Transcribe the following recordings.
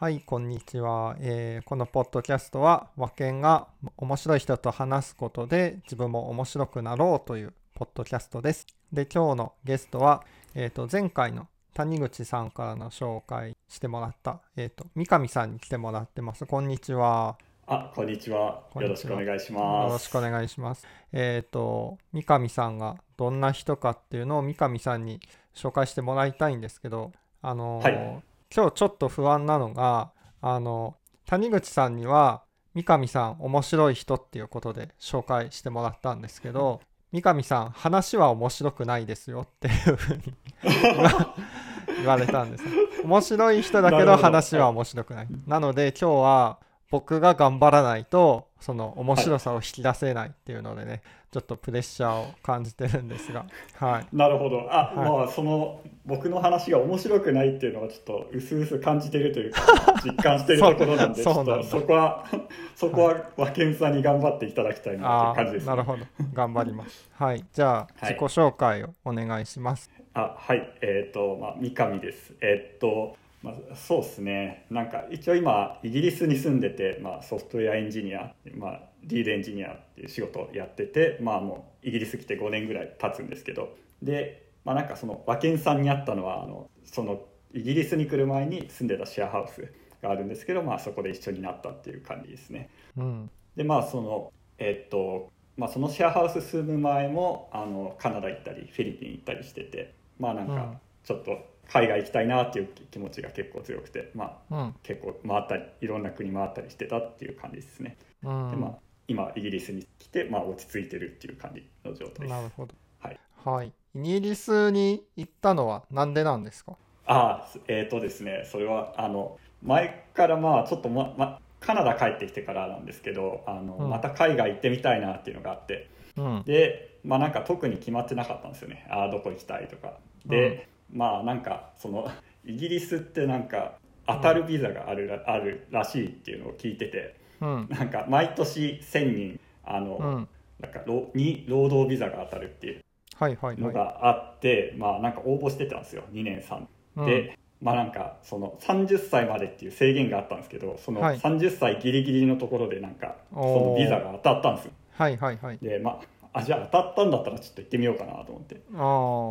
はい、こんにちは、えーこのポッドキャストは和健が面白い人と話すことで自分も面白くなろうというポッドキャストです。で、今日のゲストは、えー、と前回の谷口さんからの紹介してもらった、えー、と三上さんに来てもらってます。こんにちは。あ、こんにちは。よろしくお願いしよます。ろしくお願いします。えっ、と、三上さんがどんな人かっていうのを三上さんに紹介してもらいたいんですけど、あのーはい今日ちょっと不安なのが、あの、谷口さんには三上さん面白い人っていうことで紹介してもらったんですけど、三上さん話は面白くないですよっていうふうに 言われたんですよ面白い人だけど話は面白くない。なので今日は僕が頑張らないとその面白さを引き出せないっていうのでね、ちょっとプレッシャーを感じてるんですが、はい。なるほど。あ、はいまあその僕の話が面白くないっていうのはちょっと薄々感じてるというか 実感してるところなんで、ちそこは そこは和健さんに頑張っていただきたいなあという感じです、あ、なるほど。頑張ります。はい。じゃあ、はい自己紹介をお願いします。あはいえっ、とまあ三上ですえっ、とまあ、そうですねなんか一応今イギリスに住んでて、まあ、ソフトウェアエンジニア、まあ、リードエンジニアっていう仕事をやっててまあもうイギリス来て5年ぐらい経つんですけどでまあなんかその和健さんに会ったのはあのそのイギリスに来る前に住んでたシェアハウスがあるんですけど、まあ、そこで一緒になったっていう感じですね。うん。でまあそのえっとまあそのシェアハウス住む前もあのカナダ行ったりフィリピン行ったりしててまあなんうんかちょっと海外行きたいなっていう気持ちが結構強くてまあうん。結構回ったりいろんな国回ったりしてたっていう感じですね。うん。でまあ今イギリスに来てまあ落ち着いてるっていう感じの状態です。なるほど。はい。はい。イギリスに行ったのはなんでなんですか？ああえっ、とですねそれはあの前からまあちょっとままカナダ帰ってきてからなんですけどあの、うんまた海外行ってみたいなっていうのがあって。うん。でまあなんか特に決まってなかったんですよねああどこ行きたいとかで、まあなんかその イギリスってなんか当たるビザがあるら,、あるらしいっていうのを聞いててうん。なんか毎年1000人あの、うん。なんかろに労働ビザが当たるっていうはいはいはい。のがあって、まあなんか応募してたんですよ2年3うんで、まあなんかその30歳までっていう制限があったんですけどそのはい30歳ギリギリのところでなんかそのビザが当たったんですよはいはいはい。でまああじゃあ当たったんだったらちょっと行ってみようかなと思って。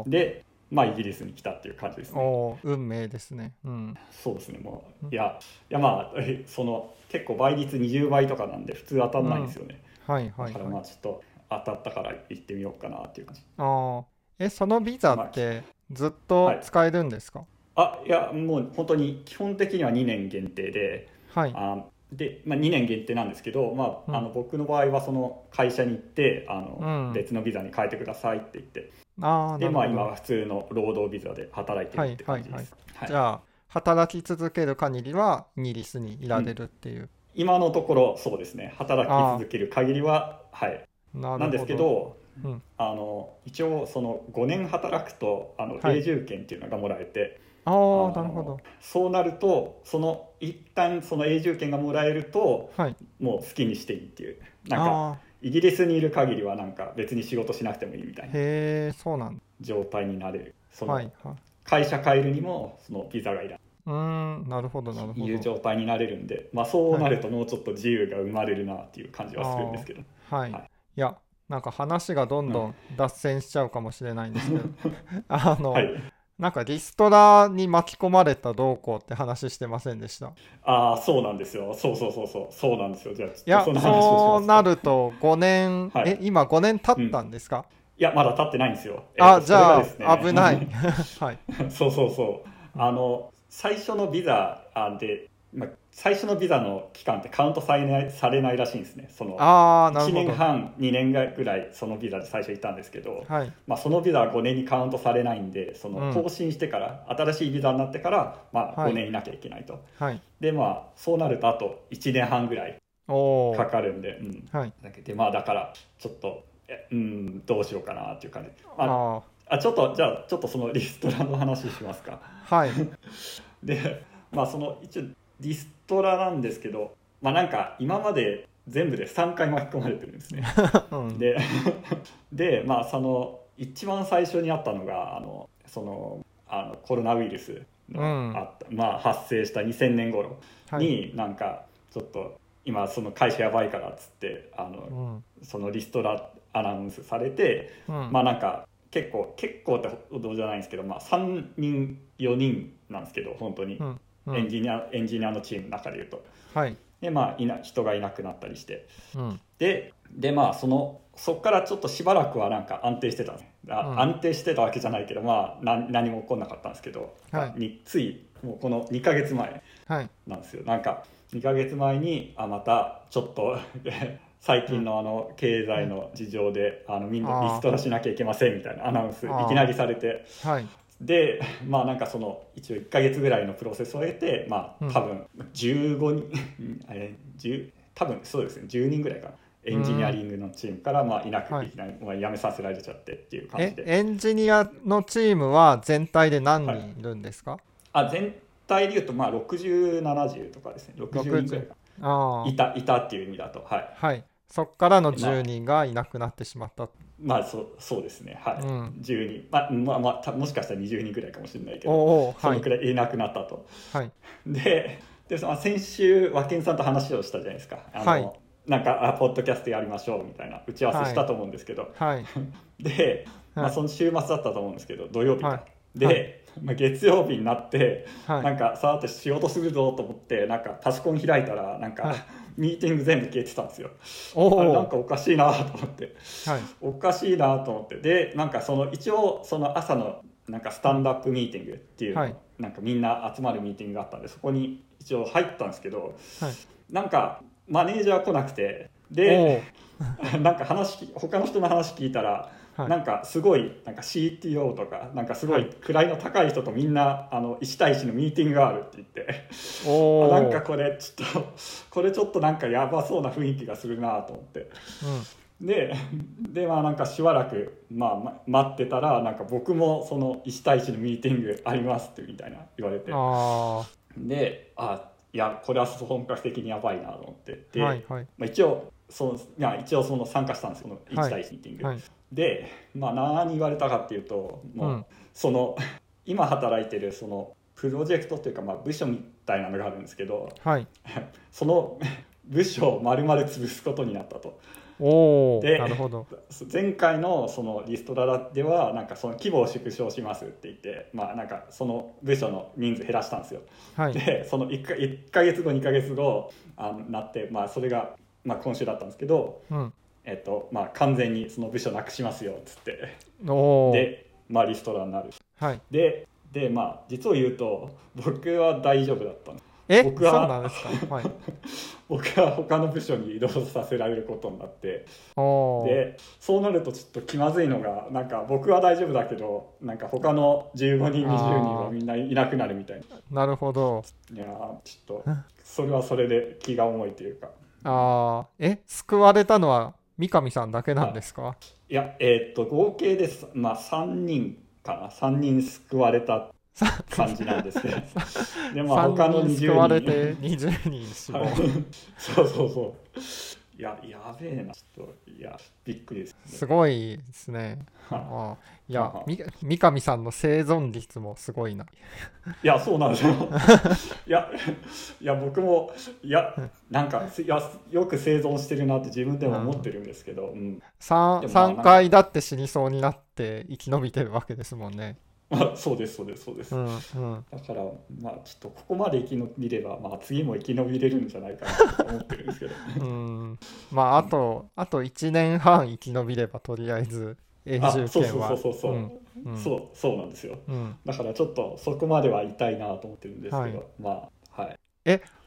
でまあイギリスに来たっていう感じですね。運命ですね。うん。そうですね。もううん。いやいやまあえ その結構倍率20倍とかなんで普通当たんないんですよね、はいはいだからまはい。あちょっと当たったから行ってみようかなっていう感じ。ああ。え、そのビザってずっと使えるんですか？あいやもう本当に基本的には2年限定ではい。あで、まあ、2年限定なんですけど、まうん。あ、あの僕の場合はその会社に行ってあの、うん。別のビザに変えてくださいって言ってああ、でまあ今は普通の労働ビザで働いてるって感じです、はいはいじゃあ、働き続ける限りはイギリスにいられるっていう。今のところそうですね。働き続ける限りははい。なんですけどうん。あの一応その5年働くとあのはい。永住権っていうのがもらえて、ああのあ、なるほど。そうなるとその一旦その永住権がもらえるとはい。もう好きにしていいっていう。なんかあイギリスにいる限りはなんか別に仕事しなくてもいいみたいあ、なそうなん状態になれるそだ。の。会社変えるにもそのビザがいらうーん、なるほどなるほど。ないいう状態になれるんで、まあ、そうなるともうちょっと自由が生まれるなっていう感じはするんですけどはい。はいいや、なんか話がどんどん脱線しちゃうかもしれないんですけど、あの、はいなんかリストラに巻き込まれたどうこうって話してませんでした？ああそうなんですよ。そうそうそうそう。そうなんですよ。じゃあちいや、そうなると5年、はい。え、今5年経ったんですか、いやまだ経ってないんですよ、えあ、っとじゃあ、危ない。はい。そうそうそう。あの最初のビザあで、まあ、最初のビザの期間ってカウントされないされないらしいんですねそのああ、なる1ほど。年半2年ぐらいそのビザで最初いたんですけど、はい。まあ、そのビザは5年にカウントされないんでそうんの更新してから、新しいビザになってから、まあ、はい5年いなきゃいけないと、はい。でまあそうなるとあと1年半ぐらい。かかるんで、うん、はい。だけでまあだからちょっとえうんどうしようかなっていう感じあああちょっとじゃあちょっとそのリストラの話しますかあ、はい。でまあその一応リストラなんですけどまあなんか今まで全部で3回巻き込まれてるんですね。うん。ででまあその一番最初にあったのがあのそのあのコロナウイルスのあった、まあ発生した2000年頃はい。になんかちょっと今その会社やばいからっつってあの、うん。そのリストラアナウンスされて、うん。まあなんか結構結構ってほどじゃないんですけど、まあ、3人4人なんですけど本当に、うんうん。エンジニアエンジニアのチームの中でいうと。はい。でまあいな人がいなくなったりして。うん。ででまあそのそこからちょっとしばらくはなんか安定してたんですあうん。安定してたわけじゃないけどまあ何何も起こんなかったんですけど、はい。についもうこの2ヶ月前はい。なんですよ。なんか2ヶ月前にあまたちょっと 最近のあの経済の事情であのみんなリストラしなきゃいけませんみたいなアナウンスいきなりされて。はいでまあなんかその一応1ヶ月ぐらいのプロセスを経てまうん。あ多分15人 え10多分そうですね10人ぐらいかな。エンジニアリングのチームからまあいなくはい。いきなりまあ辞めさせられちゃってっていう感えじで。エンジニアのチームは全体で何人いるんですか、あ全体でいうとまあ6070とかですね。60人ぐらいかああ。いたいたっていう意味だと。はい。はい。そっからの10人がいなくなってしまった、まあそうそうですね。はい、うん。10人まあまあまあたもしかしたら20人ぐらいかもしれないけどそのくらいいなくなったと、はい。ででその先週和健さんと話をしたじゃないですか。あの、はい。なんかあポッドキャストやりましょうみたいな打ち合わせしたと思うんですけど、はい。で、まあ、はい。その週末だったと思うんですけど土曜日か、はい。で、はい。まあ、月曜日になって、はい。なんかさーって仕事するぞと思ってなんかパソコン開いたらなんか、はいミーティング全部消えてたんですよ。あれなんかおかしいなと思って。はい。おかしいなと思って。でなんかその一応その朝のなんかスタンドアップミーティングっていうの、はい。なんかみんな集まるミーティングがあったんでそこに一応入ったんですけどはい。なんかマネージャー来なくて。おで なんか話聞他の人の話聞いたら、はい。なんかすごいなんか CTO とかなんかすごはい。い位の高い人とみんなあの1対1のミーティングがあるって言って。あなんかこれちょっと これちょっとなんかやばそうな雰囲気がするなと思って。ででまあなんかしばらく、まあま、待ってたらなんか僕もその1対1のミーティングありますってみたいな言われて。であいやこれは本格的にやばいなと思って。あで、はいはい。まあ、一応そのいや一応その参加したんですよ。このはい1対1ミーティング、はい。で、まあ、何言われたかっていうともう、うん。その今働いてるそのプロジェクトというかまあ部署みたいなのがあるんですけどはい。その 部署を丸々潰すことになったと。おおでなるほど。前回のそのリストラではなんかその規模を縮小しますって言ってまあなんかその部署の人数減らしたんですよ。はい。でその1か ,1 ヶ月後2ヶ月後あのなってまあそれがまあ今週だったんですけどうん。えっとまあ完全にその部署なくしますよっつって。でまあリストラになる。はい。ででまあ実を言うと僕は大丈夫だったんですえそう僕はなんですか？はい。僕は他の部署に移動させられることになって。でそうなるとちょっと気まずいのがなんか僕は大丈夫だけどなんか他の15人20人はみんないなくなるみたいな。るほど。ないやーちょっとそれはそれで気が重いというかああえ救われたのは三上さんだけなんですか？いやえーっと合計ですまあ3人かな。3人救われた感じなんですけど でまあ他の3 20人。人救われて20人死亡。はい。そうそうそう。いややべえな。ちょっといやびっくりです、ね、すごいですね。はいああいや三上さんの生存率もすごいな。いやそうなんですよ。いやいや僕もいやなんかいやよく生存してるなって自分でも思ってるんですけど、うん。3, でもまあ3回だって死にそうになって生き延びてるわけですもんねまあ、そうですそうですそうです、うんうん。だからまあちょっとここまで生き延びれば、まあ、次も生き延びれるんじゃないかなと思ってるんですけど。うん。まああとあと1年半生き延びればとりあえず永あ住そうそう権はそうそうそう、うんうん。そうそうなんですよ。うん。だからちょっとそこまでは痛いなと思ってるんですけど、はい。まあはい。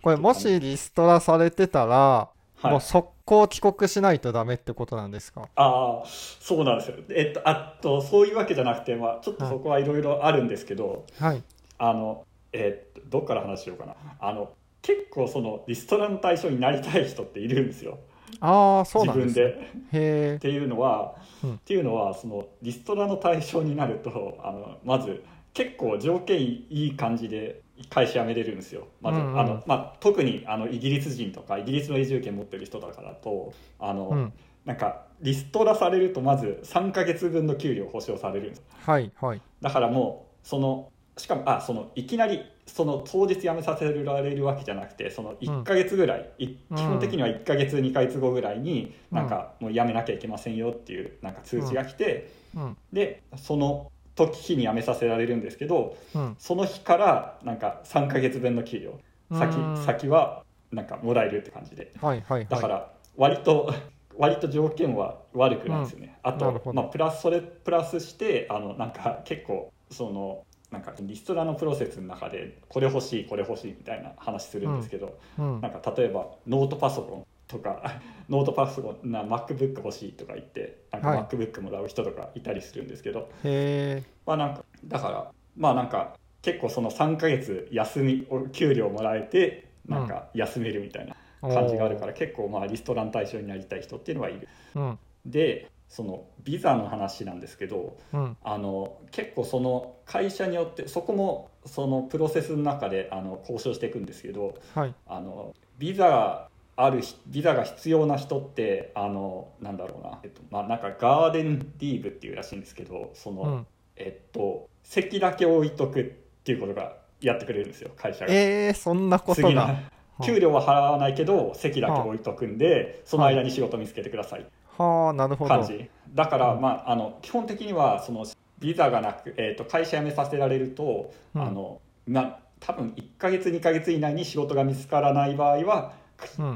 これもしリストラされてたらはい。もう速攻帰国しないとダメってことなんですか？ああそうなんですよ。えっとあとそういうわけじゃなくて、まあ、ちょっとそこはいろいろあるんですけど、はい。あのえっとどっから話しようかな。あの結構そのリストラの対象になりたい人っているんですよ。ああそうなんですね。自分で。へえっていうのは、うん。っていうのはそのリストラの対象になるとあのまず結構条件いい感じで会社辞めれるんですよ。まず、うんうん。あのまあ、特にあのイギリス人とかイギリスの永住権持ってる人だからとあの、うん。なんかリストラされるとまず3ヶ月分の給料保証されるんですはいはい。だからもうそのしかもあそのいきなりその当日辞めさせられるわけじゃなくてその1か月ぐらい、いうん。基本的には1か月2か月後ぐらいにうん。なんかもう辞めなきゃいけませんよっていうなんか通知が来て、うん。でその時日に辞めさせられるんですけどうん。その日からなんか3か月分の給料。先うん。先はなんかもらえるって感じで。はいはいはい。だから割と 割と条件は悪くないですよね、あとなるほど。まあ、プラスそれプラスしてあのなんか結構そのなんかリストラのプロセスの中でこれ欲しいこれ欲しいみたいな話するんですけど、うん。なんか例えばノートパソコンとか ノートパソコンな MacBook 欲しいとか言ってなんかはい。MacBook もらう人とかいたりするんですけど、へえまあなんかだからまあなんか結構その3ヶ月休みお給料もらえてなんか休めるみたいな感じがあるから、結構まあリストラン対象になりたい人っていうのはいる。うん。でそのビザの話なんですけどうん。あの結構その会社によってそこもそのプロセスの中であの交渉していくんですけどはい。あのビザがあるひビザが必要な人ってあのなんだろうな、えっとまあ、なんかガーデンリーブっていうらしいんですけどその、うん。えっと席だけ置いとくっていうことがやってくれるんですよ会社が。えー、そんなことが給料は払わないけど席だけ置いとくんでその間に仕事見つけてください。はあなるほど。感じ。だから、うん。まあ、あの基本的にはそのビザがなく、えー、と会社辞めさせられると、うん。あのま多分1か月2か月以内に仕事が見つからない場合は、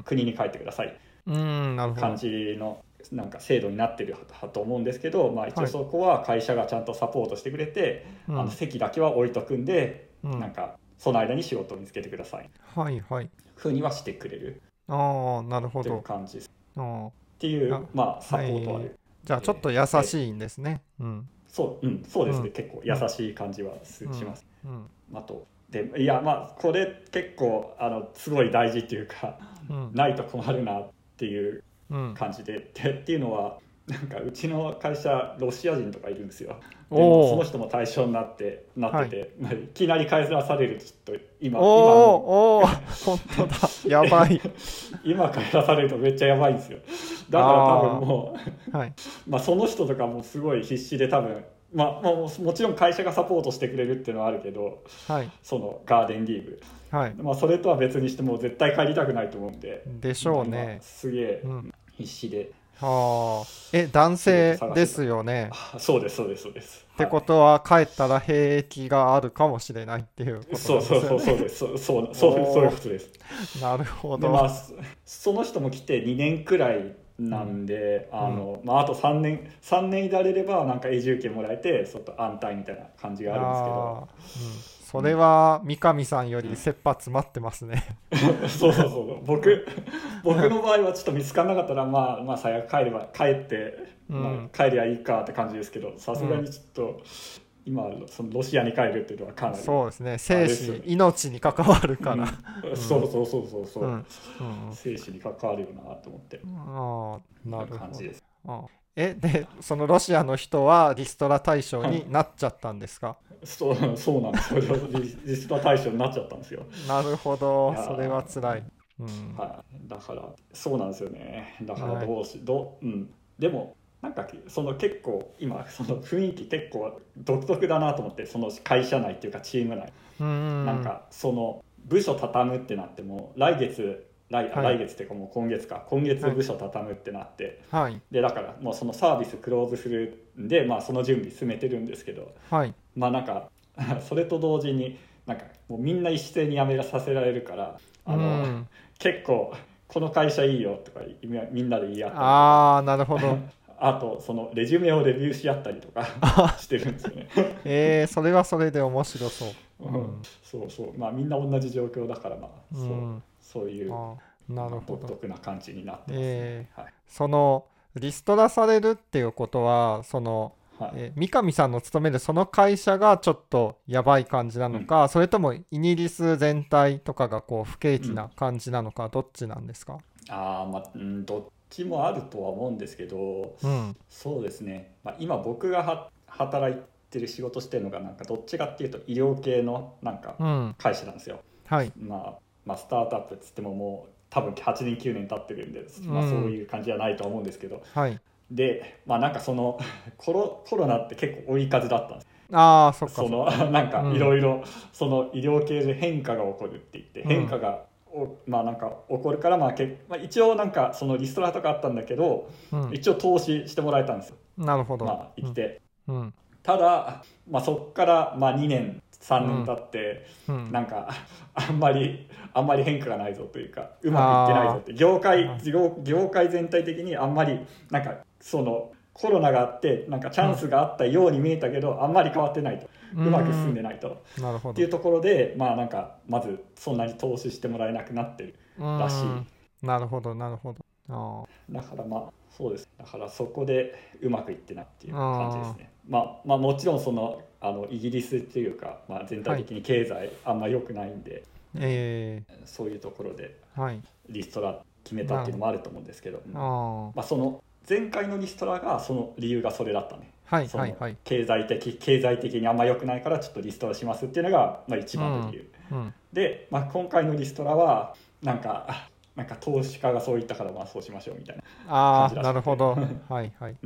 国に帰ってください。うん感じのなんか制度になってると思うんですけど、まあ、一はい。応そこは会社がちゃんとサポートしてくれて、うん。あの席だけは置いとくんで、うん。なんかその間に仕事を見つけてください。はいはい。ふうにはしてくれる。ああなるほっていうど感じです。あー。っていうあまあサポートはある、はい。じゃあちょっと優しいんですね。うん。そううんそうですね、うん。結構優しい感じはします。うん。あとでいやまあこれ結構あのすごい大事っていうかうん。ないと困るなっていううん。感じででっていうのはなんかうちの会社ロシア人とかいるんですよ。でおー。その人も対象になってなってて、まあいきなり返されるとちょっと今おお本当だ。やばい。今今返されるとめっちゃやばいんですよ。だから多分もうはい。まあその人とかもすごい必死で多分まあ、まあ、ももちろん会社がサポートしてくれるっていうのはあるけどはい。そのガーデンリーグ。はい。まあ、それとは別にしても絶対帰りたくないと思うんで。でしょう今ねすげえうん。必死で、はあ。え男性ですよね。あそうですそうですそうです。ってことは帰ったら兵役があるかもしれないっていうことそうそうそうそうです。そうそうそうそういうことです。なるほど、でまあそその人も来て2年くらいなんで、あのまあ、あと3年3年いられればなんか永住権もらえてちょっと安泰みたいな感じがあるんですけど。うん。それは三上さんより切羽詰まってますね。そうそうそう。僕僕の場合はちょっと見つからなかったらまあまあ最悪帰れば帰って、うん。まあ、帰りゃいいかって感じですけどさすがにちょっと、今そのロシアに帰るっていうのはかなりそうですね。あ生死ね、命に関わるから。うん。そうそうそうそうそう、うん。うん。生死に関わるよなと思って。ああ、なるほど。感じ。です。え、で、そのロシアの人はリストラ対象になっちゃったんですか？そうそうなんですよ。リリストラ対象になっちゃったんですよ、なるほど。それは辛い。うん。はい、だからそうなんですよね。だからどうし、どううん。でもなんかその結構今その雰囲気結構独特だなと思ってその会社内っていうかチーム内、うん。なんかその部署畳むってなっても来月来,、はい来月っていうかもう今月か今月部署畳むってなって、はい。でだからもうそのサービスクローズするんで、まあ、その準備進めてるんですけどはい。まあなんか それと同時になんかもうみんな一斉に辞めさせられるからあの、うん結構この会社いいよとかみみんなで言い合ったりとかああ、なるほど。あとそのレジュメをレビューし合ったりとか してるんですよね。えー、それはそれで面白そう。うん。そうそう。まあみんな同じ状況だからまあそう,、うん。そういうなるほ独ど。特な感じになってます、えはい。そのリストラされるっていうことはその、はい。えー三上さんの勤めるその会社がちょっとやばい感じなのか、それともイギリス全体とかがこう不景気な感じなのか、どっちなんですか？ああまあ、うん、どっちもあるとは思うんですけどうん。そうですね、まあ、今僕がは働いてる仕事してるのがなんかどっちかっていうと医療系のなんかうん。会社なんですよ、はい。まあ、まあスタートアップっつってももう多分8年9年経ってるんで、まあ、うん。そういう感じじゃないとは思うんですけど、はい。でまあなんかその コロコロナって結構追い風だったんです。ああそっかそのなんかうん。いろいろその医療系で変化が起こるって言ってうん。変化がおまあなんか起こるからまあけまあ一応なんかそのリストラとかあったんだけどうん。一応投資してもらえたんですよ。なるほど、まあ生きて。うん。ただまあそっからまあ2年3年経ってうん。なんかあんまりあんまり変化がないぞというかうまくいってないぞって。業界あ業業界全体的にあんまりなんかそのコロナがあってなんかチャンスがあったように見えたけど、あんまり変わってないと。うまく進んでないと、なるほど。っていうところでまあなんかまずそんなに投資してもらえなくなってるらしい。うん。なるほどなるほど。あだからまあそうです。だからそこでうまくいってないっていう感じですね。まあまあもちろんそのあのイギリスっていうか、まあ、全体的に経済あんま良くないんで、ーえ。そういうところでー、はい。リストラ決めたっていうのもあると思うんですけど、あー。まあ、その前回のリストラがその理由がそれだったね。はいそのはいはい。経済的経済的にあんま良くないからちょっとリストラしますっていうのが、まあ、一番の理由、う。んで、まあ、今回のリストラはなんかあ なんか投資家がそう言ったからまあそうしましょうみたいなああなるほど。はいはい。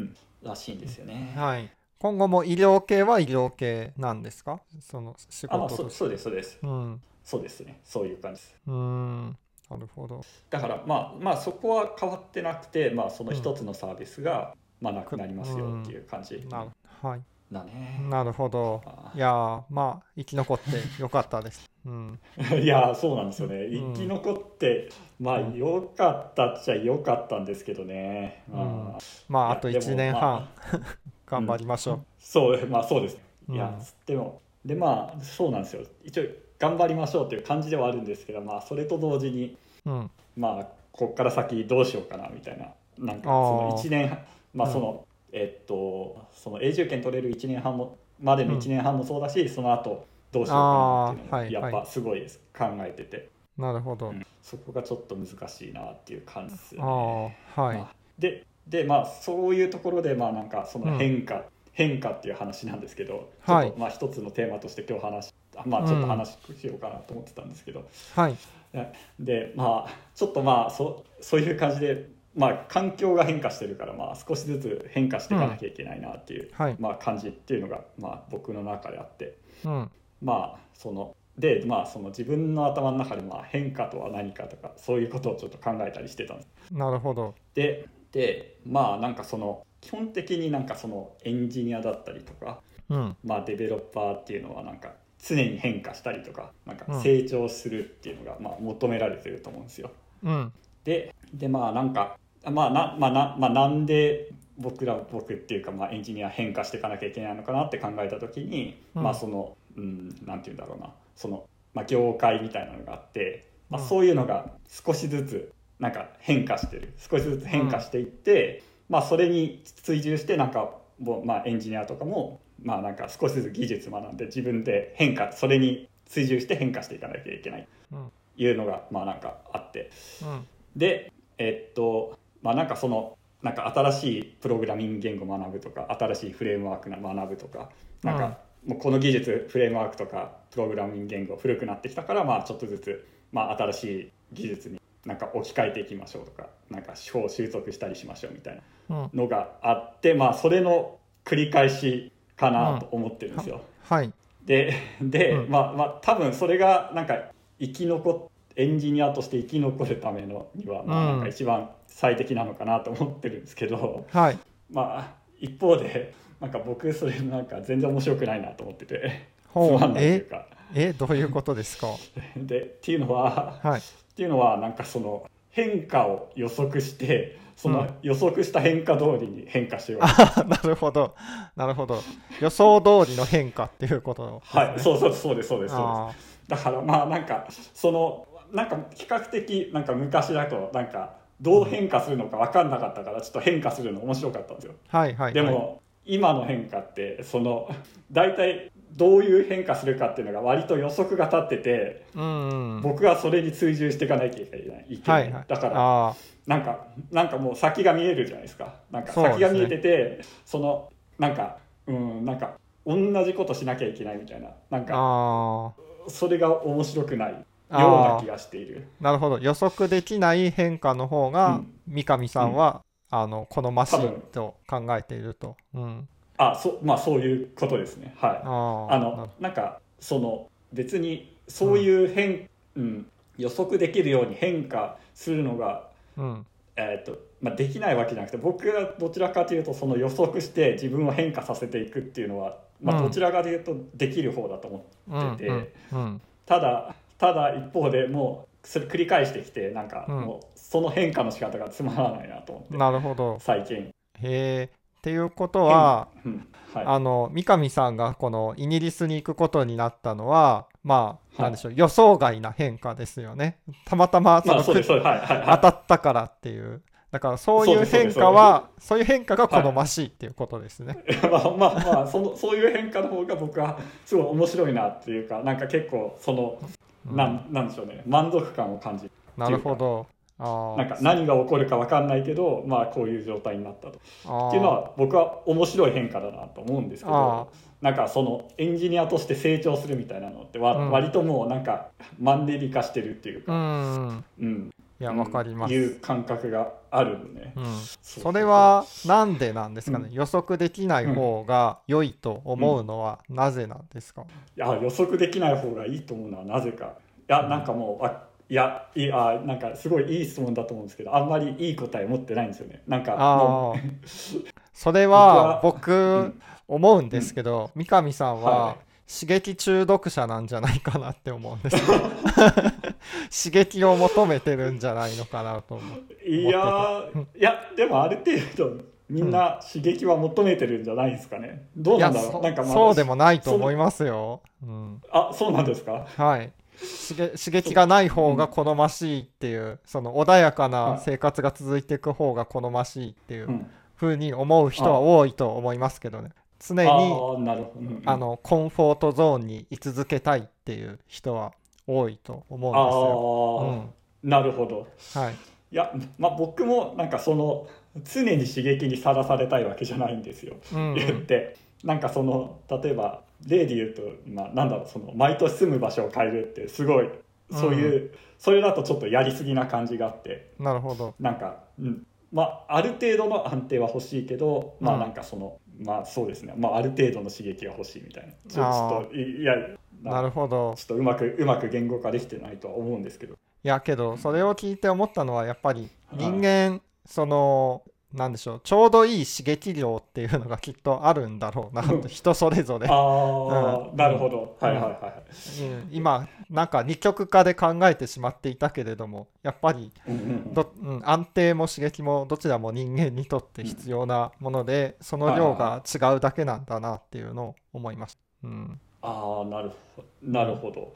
らしいんですよね。はい。今後も医療系は医療系なんですか？その仕あまあそそうですそうです。うん。そうですね。そういう感じです。うーんなるほど。だからまあまあそこは変わってなくてまあその一つのサービスが、まあなくなりますよっていう感じなるはい。だね、なるほど。あいやーまあ生き残ってよかったです。うん。いやそうなんですよね。うん。生き残って、まあうん良かったっちゃ良かったんですけどね、うん。まあまああといやでも1年ま半。頑張りましょそうまあそうです。うん。いや、でもでまあそうなんですよ。一応頑張りましょうっていう感じではあるんですけどまあそれと同時にううん。まあこっから先どうしようかなみたいななんかその1年半まあうん。その、えっとその永住権取れる1年半もまでの1年半もそうだし、その後どうしようかなっていうのやっぱすごいです、考えてて。なるほど。うん。そこがちょっと難しいなっていう感じですよああはい。ね。まあででまあそういうところでまあなんかその変化、変化っていう話なんですけど、はい。ちょっとまあ一つのテーマとして今日話あまあちょっと話しようかなと思ってたんですけど、はい。でまあちょっとまあそそういう感じで、まあ、環境が変化してるから、まあ、少しずつ変化していかなきゃいけないなっていう、はい。まあ、感じっていうのが、まあ、僕の中であって。うん。まあそのでまあその自分の頭の中でまあ変化とは何かとかそういうことをちょっと考えたりしてたんです。なるほど。ででまあなんかその基本的になんかそのエンジニアだったりとか、うん。まあ、デベロッパーっていうのはなんか常に変化したりとかなんうん。か成長するっていうのがまあ求められてると思うんですよ。うん。ででまあなんかまあな,、まあなまあ、なんで僕ら僕っていうか、まあ、エンジニア変化していかなきゃいけないのかなって考えた時に、うん。まあそのうんなんて言うんだろうな。その、まあ、業界みたいなのがあって、まあ、うん。そういうのが少しずつなんか変化してる。少しずつ変化していって、まあ、それに追従してなんかもう、まあ、エンジニアとかも、まあ、なんか少しずつ技術学んで自分で変化それに追従して変化していかなきゃいけない。うん。いうのがまあなんかあって。うん。でえっとまあなんかそのなんか新しいプログラミング言語を学ぶとか新しいフレームワークを学ぶとかなんかもうこの技術フレームワークとかプログラミング言語古くなってきたからまあちょっとずつまあ新しい技術になんか置き換えていきましょうとかなんか手法を習得したりしましょうみたいなうん。のがあってまあそれの繰り返しかなと思ってるんですよ。はい。でで、うん。まあまあ多分それがなんか生き残っエンジニアとして生き残るためのにはまあうんなんか一番最適なのかなと思ってるんですけど、はい。まあ一方でなんか僕それなんか全然面白くないなと思っててつまんないといえうか。えどういうことですか？でっていうのははい。っていうのはなんかその変化を予測してそのうん予測した変化通りに変化しよう、あなるほど。なるほど。予想通りの変化っていうことね。はい。そうそうそうですそうですそうです。あだからまあなんかそのなんか比較的なんか昔だとなんかどう変化するのか分かんなかったからちょっと変化するの面白かったんですよ。ーはいはい。でも今の変化ってその大体どういう変化するかっていうのが割と予測が立っててうんうん。僕はそれに追従していかなきゃいけない。いけなはいはい。だからあなんかなんかもう先が見えるじゃないですか。なんか先が見えててそのなんかうんなんか同じことしなきゃいけないみたいな。なんーかあそれが面白くないような気がしている。ーなるほど。予測できない変化の方が、うん。三上さんは、あの好ましいと考えていると、うん、あそまあそういうことですね。はい。あーあのなんかその別にそういう変、うん。予測できるように変化するのが、うん。えーとまあ、できないわけじゃなくて僕はどちらかというとその予測して自分を変化させていくっていうのは、まあ、うん。どちらかというとできる方だと思うんってて、うんうんただただ一方でもうそれ繰り返してきてなんかうん。もうその変化の仕方がつまらないなと思って、なるほど。最近、へえっていうことは、うん。はい、あの三上さんがこのイギリスに行くことになったのはまあはい。なんでしょう、予想外な変化ですよね。たまたまその、まあそうです。そうです。はい。はい。当はたったからっていう。だからそういう変化はそういう変化が好ましいっていうことですね、い。まあまあまあそのそういう変化の方が僕はすごい面白いなっていうかなんか結構その、うんなんなんでしょうね。満足感を感じる。なるほど。あなんか何が起こるか分かんないけどまあこういう状態になったと。あっていうのは僕は面白い変化だなと思うんですけあどなんかそのエンジニアとして成長するみたいなのってわ、うん。割ともうなんかマンネリ化してるっていううか、ん。うん。いやうんわかります、いう感覚があるんで。ね、うん、それはなんでなんですかね、うん。予測できない方が良いと思うのはなぜなんですか、いや予測できない方がいいと思うのはなぜか。いやなんかもうあいやいいあなんかすごいいい質問だと思うんですけどあんまりいい答え持ってないんですよね。なんか それは僕僕思うんですけど、三上さんははい。刺激中毒者なんじゃないかなって思うんです。よ 刺激を求めてるんじゃないのかなと思うういやーいやでもある程度みんな刺激は求めてるんじゃないですかね。どういやなんだろう。そなんかまあそうでもないと思いますよ、うん、あそうなんですか？はい刺激がない方が好ましいっていうその穏やかな生活が続いていく方が好ましいっていううん。風に思う人は多いと思いますけどね。常にあのコンフォートゾーンに居続けたいっていう人は多いと思うんあですよ。ー。なるほど。うん、はい。いやまあ僕もなんかその常に刺激にさらされたいわけじゃないんですよ、うん言って。なんかその例えば例で言うと今なんだろうその毎年住む場所を変えるってすごいそういう、それだとちょっとやりすぎな感じがあってなるほど。なんか、うん、まあある程度の安定は欲しいけどまあうんなんかその、まあそうですね。まあある程度の刺激が欲しいみたいな。ちょっといいやなるほど。ちょっとうまくうまく言語化できてないとは思うんですけど。いやけどそれを聞いて思ったのはやっぱりはい。人間そのなんでしょうちょうどいい刺激量っていうのがきっとあるんだろうなと人それぞれ。ああ、うん。なるほど、はいはいはいうん。今なんか二極化で考えてしまっていたけれどもやっぱりうんうんうん。ど、うん、安定も刺激もどちらも人間にとって必要なもので、その量が違うだけなんだなっていうのを思いました。うん。ああなるほど。なるほど、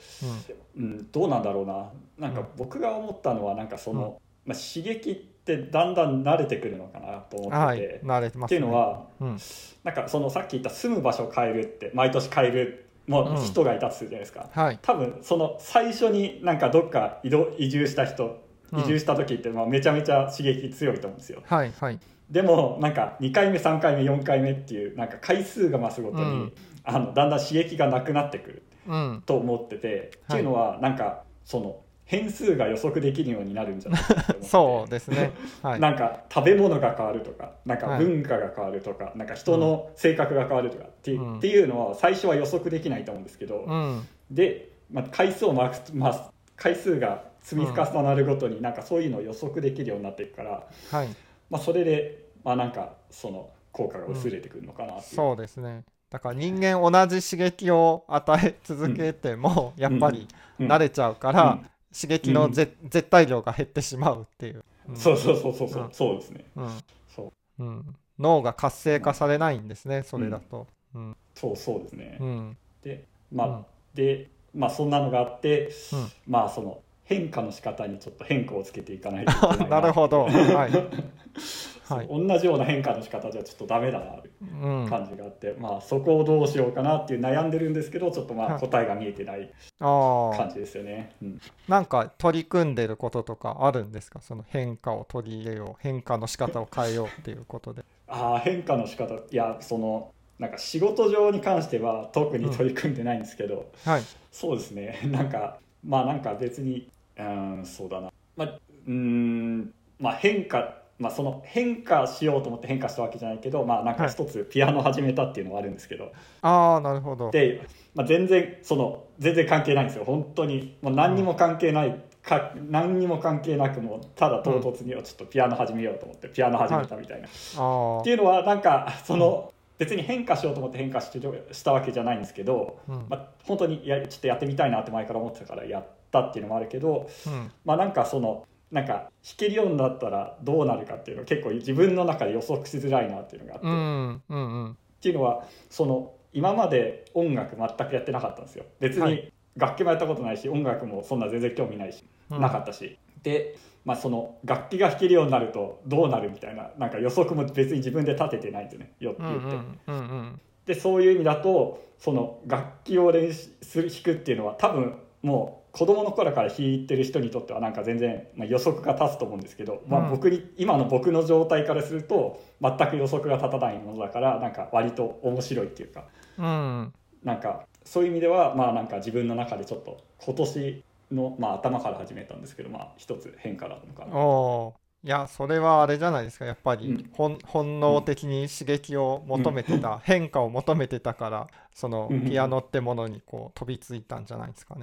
うん、どうなんだろうな。なんか僕が思ったのはなんかその、まあ、刺激ってだんだん慣れてくるのかなと思ってて、はい、慣れてます、っていうのはうん、なんかそのさっき言った住む場所を変えるって毎年変えるもうんう人がいたとするじゃないですか、はい、多分その最初になんかどっか移動移住した人うん。移住した時ってまあめちゃめちゃ刺激強いと思うんですよ、はい、はい、でもなんか2回目3回目4回目っていうなんか回数が増すごとに、うん。あのだんだん刺激がなくなってくるうん、と思ってて、はいっていうのはなんかその変数が予測できるようになるんじゃないかなと思って。そうですね。はい、なんか食べ物が変わるとかなんかはい。文化が変わるとか、なんか人の性格が変わるとかって,、うん。っていうのは最初は予測できないと思うんですけど、うん、で、まあ、回数を増す、まあ、回数が積み重なるごとになんかそういうのを予測できるようになっていくから、はい、まあ、それで、まあ、なんかその効果が薄れてくるのかなう、そうですね。だから人間同じ刺激を与え続けても、やっぱりうん。慣れちゃうから、うん刺激のぜ、絶対量が減ってしまうっていう。うん。そうそうそうそうそう、うん。そうですね。うん。そう。うん、脳が活性化されないんですね、それだと。うん。そうそうですね、うん。でまあ、うん。でまあそんなのがあって、うん。まあその変化の仕方にちょっと変化をつけていかないといけないな るほど。はい。はい。同じような変化の仕方じゃちょっとダメだなってう感じがあって、まあそこをどうしようかなっていう悩んでるんですけどちょっとまはいあ答えが見えてないあ感じですよね、うんなんか取り組んでることとかあるんですか？その変化を取り入れよう変化の仕方を変えようっていうことで。ああ変化の仕方いやそのなんか仕事上に関しては特に取り組んでないんですけど、はい。そうですねなんかまあなんか別にうんそうだな。まあうーんまあ変化まあ、その変化しようと思って変化したわけじゃないけど、まあ、なんか一つピアノ始めたっていうのはあるんですけど、ああなるほど。で、まあ、全然その全然関係ないんですよ。本当にもう何にも関係ない、か何にも関係なくもうただ唐突にちょっとピアノ始めようと思ってピアノ始めたみたいな、あっていうのはなんかその、別に変化しようと思って変化してしたわけじゃないんですけど、うん。まあ、本当にやちょっとやってみたいなって前から思ってたからやったっていうのもあるけど、うん。まあなんかそのなんか弾けるようになったらどうなるかっていうのは結構自分の中で予測しづらいなっていうのがあって、っうんうんうん。ていうのはその今まで音楽全くやってなかったんですよ。別にはい。楽器もやったことないし音楽もそんな全然興味ないし、うん。なかったし。で、まあ、その楽器が弾けるようになるとどうなるみたいななんか予測も別に自分で立ててないんですよね。よってうんう言って。んうんうん。でそういう意味だとその楽器を練習する弾くっていうのは多分もう子供の頃から弾いてる人にとってはなんか全然、まあ、予測が立つと思うんですけど、まあ、うん。僕に今の僕の状態からすると全く予測が立たないものだからなんか割と面白いっていうかうん。なんかそういう意味ではまあなんか自分の中でちょっと今年の、まあ、頭から始めたんですけどまあ一つ変化だったのかな。いやそれはあれじゃないですかやっぱり。うん。本本能的に刺激を求めてた、変化を求めてたからそのうん。ピアノってものにこう飛びついたんじゃないですかね。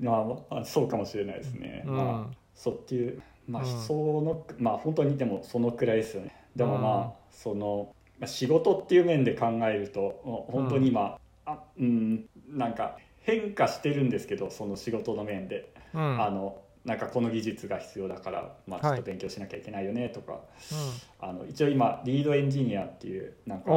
まあ、あそうかもしれないですね。うん。まあそうっていうまあ、うん。そのまあ本当にでもそのくらいですよね。でもまあ、うん。そのまあ仕事っていう面で考えると本当に今、あうんなんか変化してるんですけどその仕事の面で、うん。あのなんかこの技術が必要だから、まあ、ちょっと勉強しなきゃいけないよねとか、あの一応今リードエンジニアっていうなんか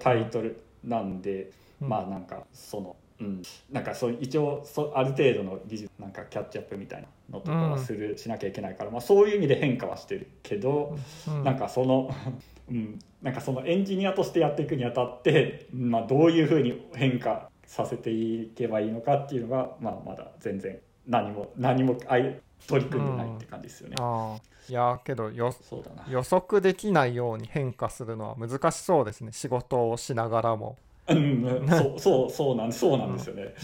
タイトルなんで、うん。まあなんかその、うん、なんかそう一応そある程度の技術なんかキャッチアップみたいなのとかはする、しなきゃいけないから、まあ、そういう意味で変化はしてるけど、うん。なんかその、うん、なんかそのエンジニアとしてやっていくにあたって、まあ、どういうふうに変化させていけばいいのかっていうのが、まあ、まだ全然何も何もあい取り組んでないって感じですよね。あー。いやけどよそうだな。予測できないように変化するのは難しそうですね。仕事をしながらも。うん。うんそうそうそうなんそうなんですよね。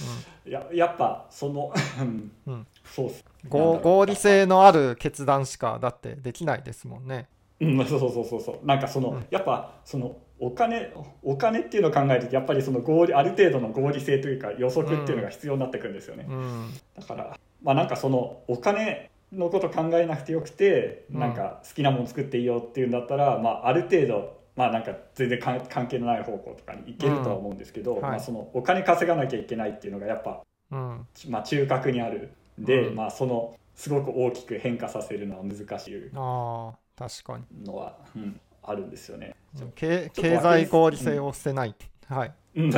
ややっぱその、うん。うんそうっす。合合理性のある決断しかだってできないですもんね。うん、そうそうそうそうそう。なんかその、うん。やっぱそのお金お金っていうのを考えるとやっぱりその合理ある程度の合理性というか予測っていうのが必要になってくるんですよね、うん。だからまあなんかそのお金のこと考えなくてよくて、うんなんか好きなもの作っていいよっていうんだったら、まあ、ある程度まあなんか全然関関係のない方向とかに行けるとは思うんですけど、うんはい。まあ、そのお金稼がなきゃいけないっていうのがやっぱ、うん。まあ、中核にあるんで、うん。まあそのすごく大きく変化させるのは難しいああ確かに。のは、うん、あるんですよね。経経済合理性を捨てない、はい。うん、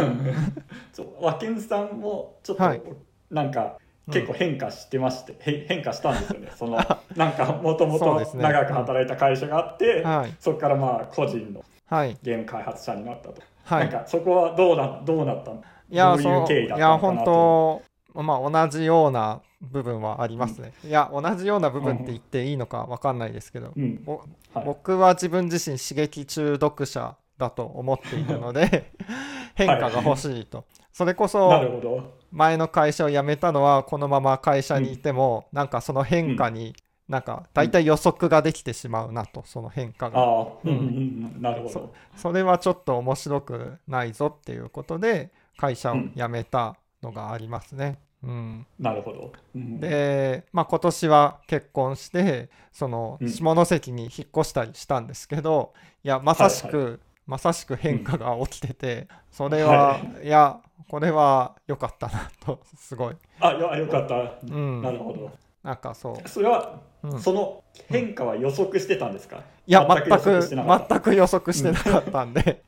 そう。和健さんもちょっと、はい。なんかうん結構変化してまして、へ変化したんですよね。そのなんかもともと長く働いた会社があって、はい。そこからまあ個人のはい。ゲーム開発者になったと、はい。なんかそこはどうなどうなったのいやどういう経緯だそういやったのかな本当まあ同じような部分はありますね、いや同じような部分って言っていいのかわかんないですけど、うん。ぼはい。僕は自分自身刺激中毒者だと思っているので 変化が欲しいと、それこなるそほど前の会社を辞めたのはこのまま会社にいても、なんかその変化になんか大体予測ができてしまうなとその変化が。ああ。うんなるほど。それはちょっと面白くないぞっていうことで会社を辞めたのがありますね。うん、なるほど、うん。で、まあ、今年は結婚してそのうん。下関に引っ越したりしたんですけどいやまさしく、まさしく変化が起きててそれは、、はいやこれは良かったなとすごい、あよよかった、うん、なるほど。なんかそう、それは、うん、いその変化は予測してたんですか、や全全く予測くしてなかった。全く予測してなかったんで、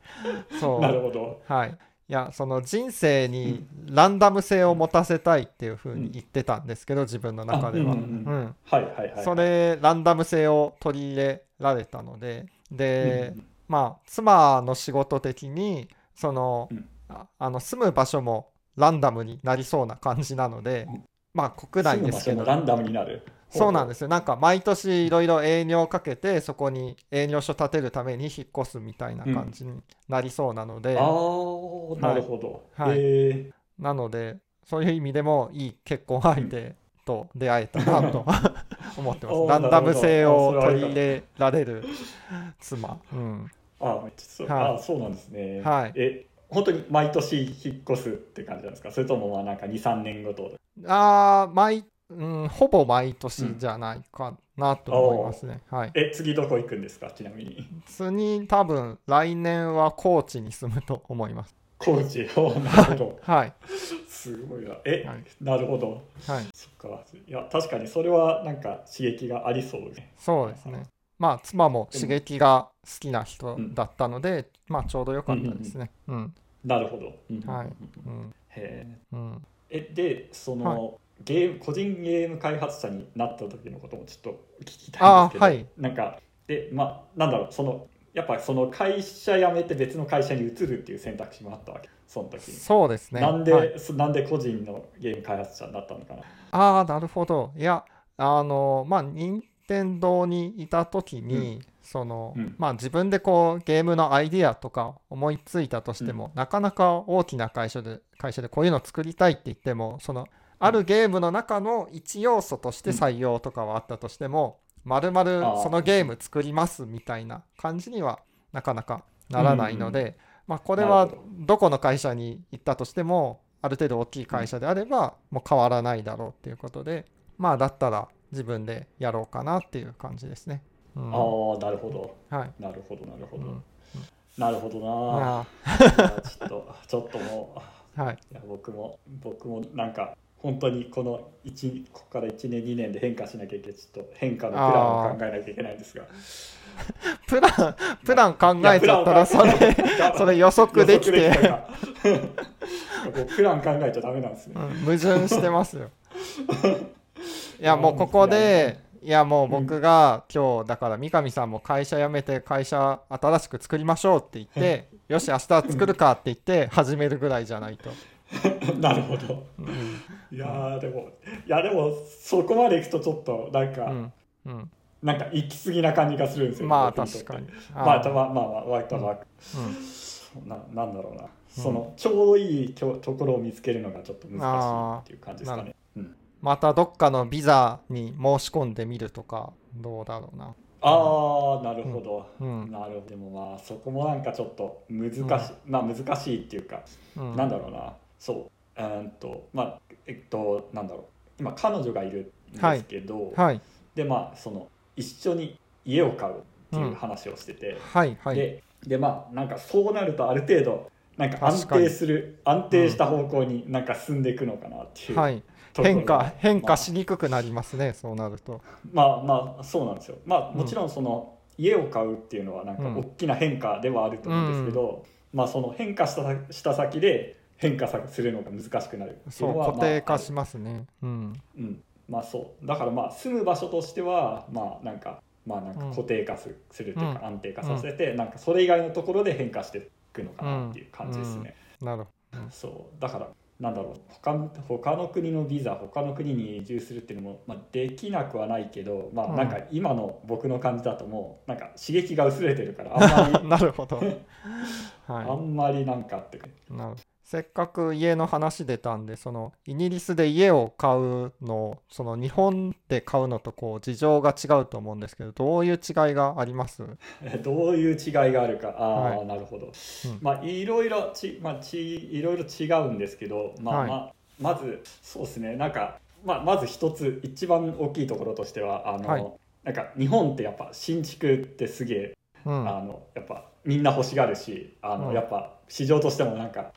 そう。なるほど。はい、いやその人生にランダム性を持たせたいっていうふうに言ってたんですけど自分の中では、あうんうんうん。うん。はいはいはいそれランダム性を取り入れられたので。で、うん。まあ妻の仕事的にその,うんあ、あの住む場所もランダムになりそうな感じなので、うんまあ国内ですけど。ランダムになる。そうなんです。すよなんか毎年いろいろ営業かけてそこに営業所建てるために引っ越すみたいな感じになりそうなので、ああなるほど、はい。なのでそういう意味でもいい結婚相手と出会えたなと 思ってます。ランダム性を取り入れられる妻、うん、あめっちゃそう,、はい。あそうなんですね、はい。え本当に毎年引っ越すって感じなんですか？それともまあなんか23年ごとあー毎、うん、ほぼ毎年じゃないかなと思いますね、はい。え次どこ行くんですか？ちなみに。次多分来年は高知に住むと思います。高知？おーなるほど。はい。すごいな。え、はい。なるほど。はい。そっか。いや確かにそれはなんか刺激がありそうねそうですね。まあ妻も刺激が好きな人だったので、まあちょうど良かったですね。うんなるほど、うん。はい。うん。へー。うん。えでその、ゲーム個人ゲーム開発者になった時のこともちょっと聞きたいんですけど、はい。なんかでまあなんだろうそのやっぱその会社辞めて別の会社に移るっていう選択肢もあったわけその時に、そうですね。なんで、はい。そなんで個人のゲーム開発者になったのかな？ああなるほど。いやあのまあ任天堂にいた時に、その、うん。まあ自分でこうゲームのアイディアとか思いついたとしても、なかなか大きな会社で会社でこういうの作りたいって言ってもそのあるゲームの中の一要素として採用とかはあったとしても、まるまるそのゲーム作りますみたいな感じにはなかなかならないので、まあこれはどこの会社に行ったとしてもある程度大きい会社であればもう変わらないだろうっていうことでまあだったら自分でやろうかなっていう感じですね。うん。ああなるほど。はい。なるほどなるほど、うん。なるほどな。ちょっとちょっともう。ーはい。いや僕も僕もなんか本当にこの1ここから1年2年で変化しなきゃいけない。ちょっと変化のプランを考えなきゃいけないんですが。プラン、プラン考えちゃったらそれ、それ予測できて、プラン考えちゃダメなんですね、うん矛盾してますよ。いやもうここで、いやもう僕が今日だから三上さんも会社辞めて会社新しく作りましょうって言って、よし明日作るかって言って始めるぐらいじゃないと。なるほど。うん。いやーでもいやでもそこまでいくとちょっとなんか、うん。うん、なんか行き過ぎな感じがするんですよまあ確かに。まあー。まあまあまあわかるわかるうん。ななんだろうな、そのちょうどいいきょところを見つけるのがちょっと難しいっていう感じですかね。うん、またどっかのビザに申し込んでみるとかどうだろうな。ああなるほど、うん。なるほど。でもまあそこもなんかちょっと難しい、まあ難しいっていうか、うん、なんだろうな。そう。うーんとまあえっとなんだろう。今彼女がいるんですけど、はい。でまあその一緒に家を買うっていう話をしてて、はいはい。ででまあなんかそうなるとある程度なんか安定する安定した方向になんか進んでいくのかなっていう、はい、変化変まあ化しにくくなりますね、そうなると。まあまあそうなんですよ。まあうん。もちろんその、家を買うっていうのはなんかうん。大きな変化ではあると思うんですけど、まあその変化したした先で変化さするのが難しくなるそう固定化まあしますね。うん。うん。まあそう。だからまあ住む場所としてはまあなんかまあなんか固定化すするというかうん。安定化させて、なんかそれ以外のところで変化していくのかなっていう感じですね、なるほそう。だからなんだろう他の他の国のビザ他の国に移住するっていうのも、まあ、できなくはないけどまあうんなんか今の僕の感じだともうなんか刺激が薄れてるからあんまど。り なるほど。あはんまりなんかってい。なるせっかく家の話出たんで、そのイギリスで家を買うの、その日本で買うのとこう事情が違うと思うんですけど、どういう違いがあります？え どういう違いがあるか。ああ、はい。なるほど、うん。まあいろいろち、まあ、ちいろいろ違うんですけど、まあはい。まあ、まずそうですね。なんか、まあ、まず一つ一番大きいところとしてはあの、はい。なんか日本ってやっぱ新築ってすげえ、うん。あのやっぱみんな欲しがるしあの、うん。やっぱ市場としてもなんか、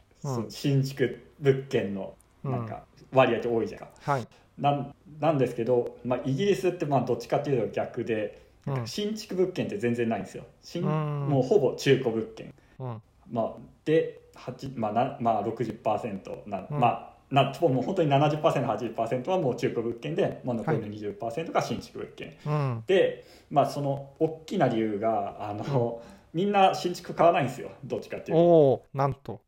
新築物件のうん。なんか割合って多いじゃん。か。はい。なんなんですけど、まあ、イギリスってまあどっちかっていうと逆で、うん。新築物件って全然ないんですよ。新うん。もうほぼ中古物件、うん。まあ、で8まあなまあ60%な、うん。まあなもう本当に 70%80% はもう中古物件で、まあ、残りの20%が新築物件、うん。で、まあ、その大きな理由があの、みんな新築買わないんですよ。どっちかっていうと。おおなんと。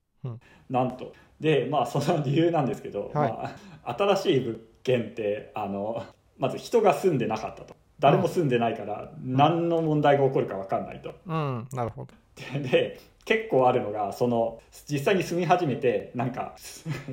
なんと。でまあその理由なんですけど、はい。まあ、新しい物件ってあのまず人が住んでなかったと。誰も住んでないから何の問題が起こるか分かんないと。うん。なるほど。でで結構あるのがその実際に住み始めてなんか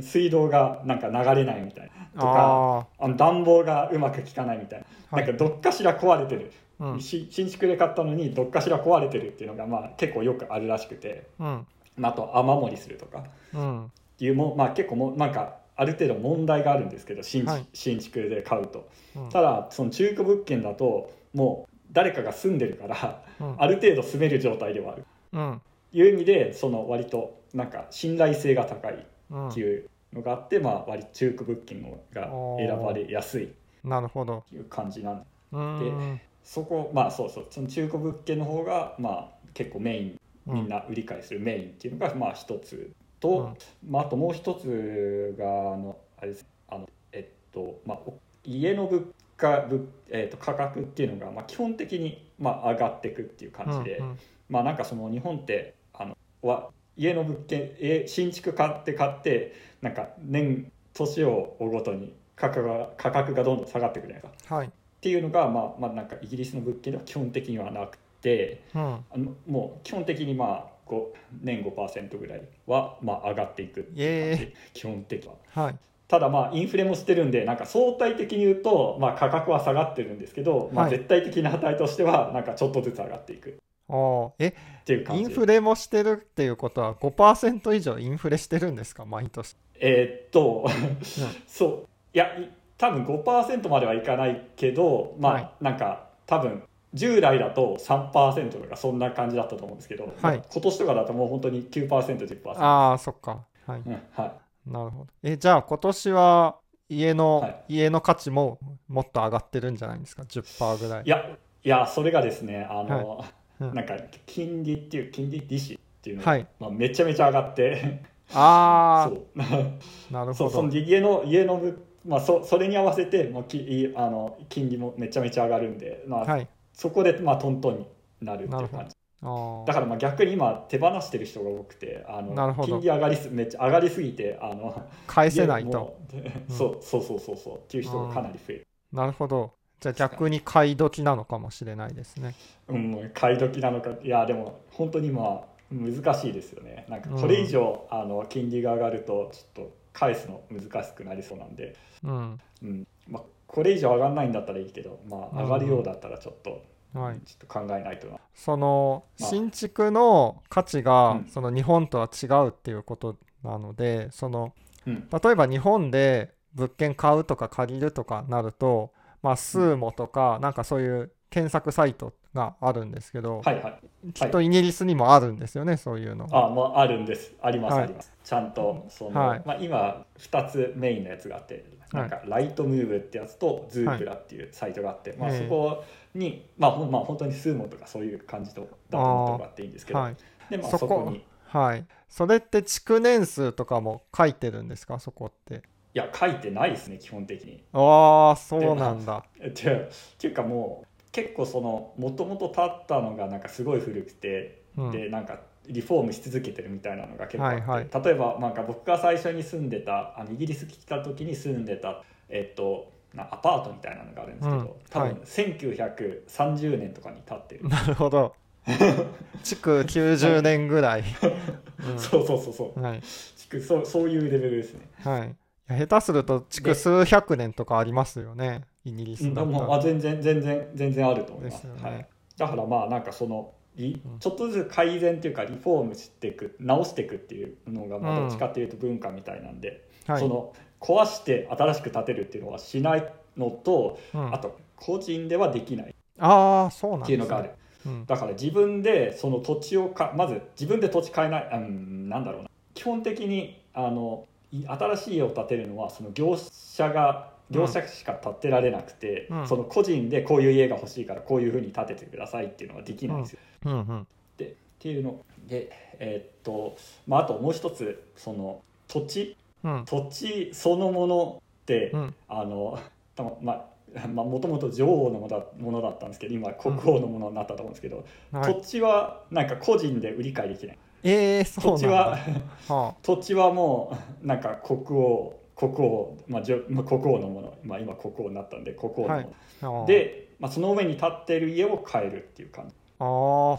水道がなんか流れないみたいな。とかあの暖房がうまく効かないみたいな、はい、なんかどっかしら壊れてる、うん、新築で買ったのにどっかしら壊れてるっていうのがまあ結構よくあるらしくて、うん、あと雨漏りするとか、うん、いうも、まあ、結構もなんかある程度問題があるんですけど新,、はい、新築で買うと、ただその中古物件だともう誰かが住んでるから、ある程度住める状態ではある、うん、いう意味でその割となんか信頼性が高いっていうのがあって、まあ割中古物件が選ばれやすい。なるほど。いう感じなんで。そこまあそうそう。その中古物件の方がまあ結構メインみんな売り買いするメインっていうのがまあ一つと、うん、まあ、あともう一つがあのあれです。あのえっとまあ家の物価物、えー、と価格っていうのが、まあ、基本的に、まあ、上がっていくっていう感じで、うんうん、まあなんかその日本ってあのは家の物件新築買って買ってなんか年年を追うごとに価格が価格がどんどん下がっていくじゃないですか。はい、っていうのが、まあまあ、なんかイギリスの物件では基本的にはなくて、うん、あのもう基本的にまあ年5%ぐらいは、まあ、上がっていくっていう感じ。基本的には。はい。ただまあインフレもしてるんでなんか相対的に言うとまあ価格は下がってるんですけど、まあ、絶対的な値としてはなんかちょっとずつ上がっていく。あえ？っていう感じ。インフレもしてるっていうことは5%以上インフレしてるんですか？毎年。えー、っと、そう。いや多分5%まではいかないけどまあ、はい、なんか多分従来だと3%とかそんな感じだったと思うんですけど、はい、今年とかだともう本当に 9%10% ああそっか。はい、うん、はい。なるほど。えじゃあ今年は家の、はい、家の価値ももっと上がってるんじゃないですか？10%ぐらい。いやいやそれがですねあの、はい。うん、なんか金利っていう金利利子っていうのが、はい、まあ、めちゃめちゃ上がって。ああ なるほど。その家の家のまあ、そそれに合わせてもうきあの金利もめちゃめちゃ上がるんで、まあ、はい、そこでまあトントンになるっていう感じ。だからまあ逆に今手放してる人が多くてあの金利上がりすめっちゃ上がりすぎてあの返せないと、うん、そうそうそうそうそうっていう人がかなり増える。なるほど。じゃあ逆に買い時なのかもしれないですね。うん買い時なのか。いやでも本当にまあ難しいですよね。なんかこれ以上、うん、あの金利が上がるとちょっと返すの難しくなりそうなんで、うん。うん。まあ、これ以上上がらないんだったらいいけど、まあ、上がるようだったらちょっと、はい、ちょっと考えないとな。その、新築の価値が、その日本とは違うっていうことなのでその、うん、例えば日本で物件買うとか借りるとかなると、まあ、スーモとか、なんかそういう検索サイトがあるんですけど、はいはい、きっとイギリスにもあるんですよね、そういうの。あ、まあ、あるんです。あります、はい、あります。ちゃんとその、はい、まあ、今2つメインのやつがあってなんかライトムーブってやつとズープラっていうサイトがあって、まあ、そこに、まあ、ほまあ本当にスーモとかそういう感じとだと思ってもらっていいんですけど、でまあ、そこに。はい。それって築年数とかも書いてるんですかそこって？いや書いてないですね基本的に。ああそうなんだ。っていうかもう結構そのもともと立ったのがなんかすごい古くて、うん、でなんかリフォームし続けてるみたいなのが結構あって、はいはい、例えばなんか僕が最初に住んでたあのイギリス来た時に住んでた、えっと、アパートみたいなのがあるんですけど、うん、多分1930年とかに建ってる、なるほど。築90年ぐらい、うん、そうそうそうそう、はい、築そうそういうレベルですね。はい下手すると築数百年とかありますよね。イギリスだもあ全然全然全然あると思います、ね、はい、だからまあなんかそのちょっとずつ改善っていうかリフォームしていく直していくっていうのがまあどっちかっていうと文化みたいなんで、うんはい、その壊して新しく建てるっていうのはしないのと、うん、あと個人ではできない。っていうのがある。だから自分でその土地をかまず自分で土地買えない、うん、なんだろうな。基本的にあの新しい家を建てるのはその業者が業者しか建てられなくて、うん、その個人でこういう家が欲しいからこういうふうに建ててくださいっていうのはできないんですよ。うんうん、でっていうので、えー、っとまあ、あともう一つその土地、土地そのものって、あのまあもともと女王のものものだったんですけど今国王のものになったと思うんですけど、はい、土地はなんか個人で売り買いできない。えー、そう土地は、はあ、土地はもうなんか国王国王、まあ、じょまあ、国王のもの、まあ、今国王になったんで国王のもの、はい、で、まあ、その上に立っている家を買えるっていう感じ。あ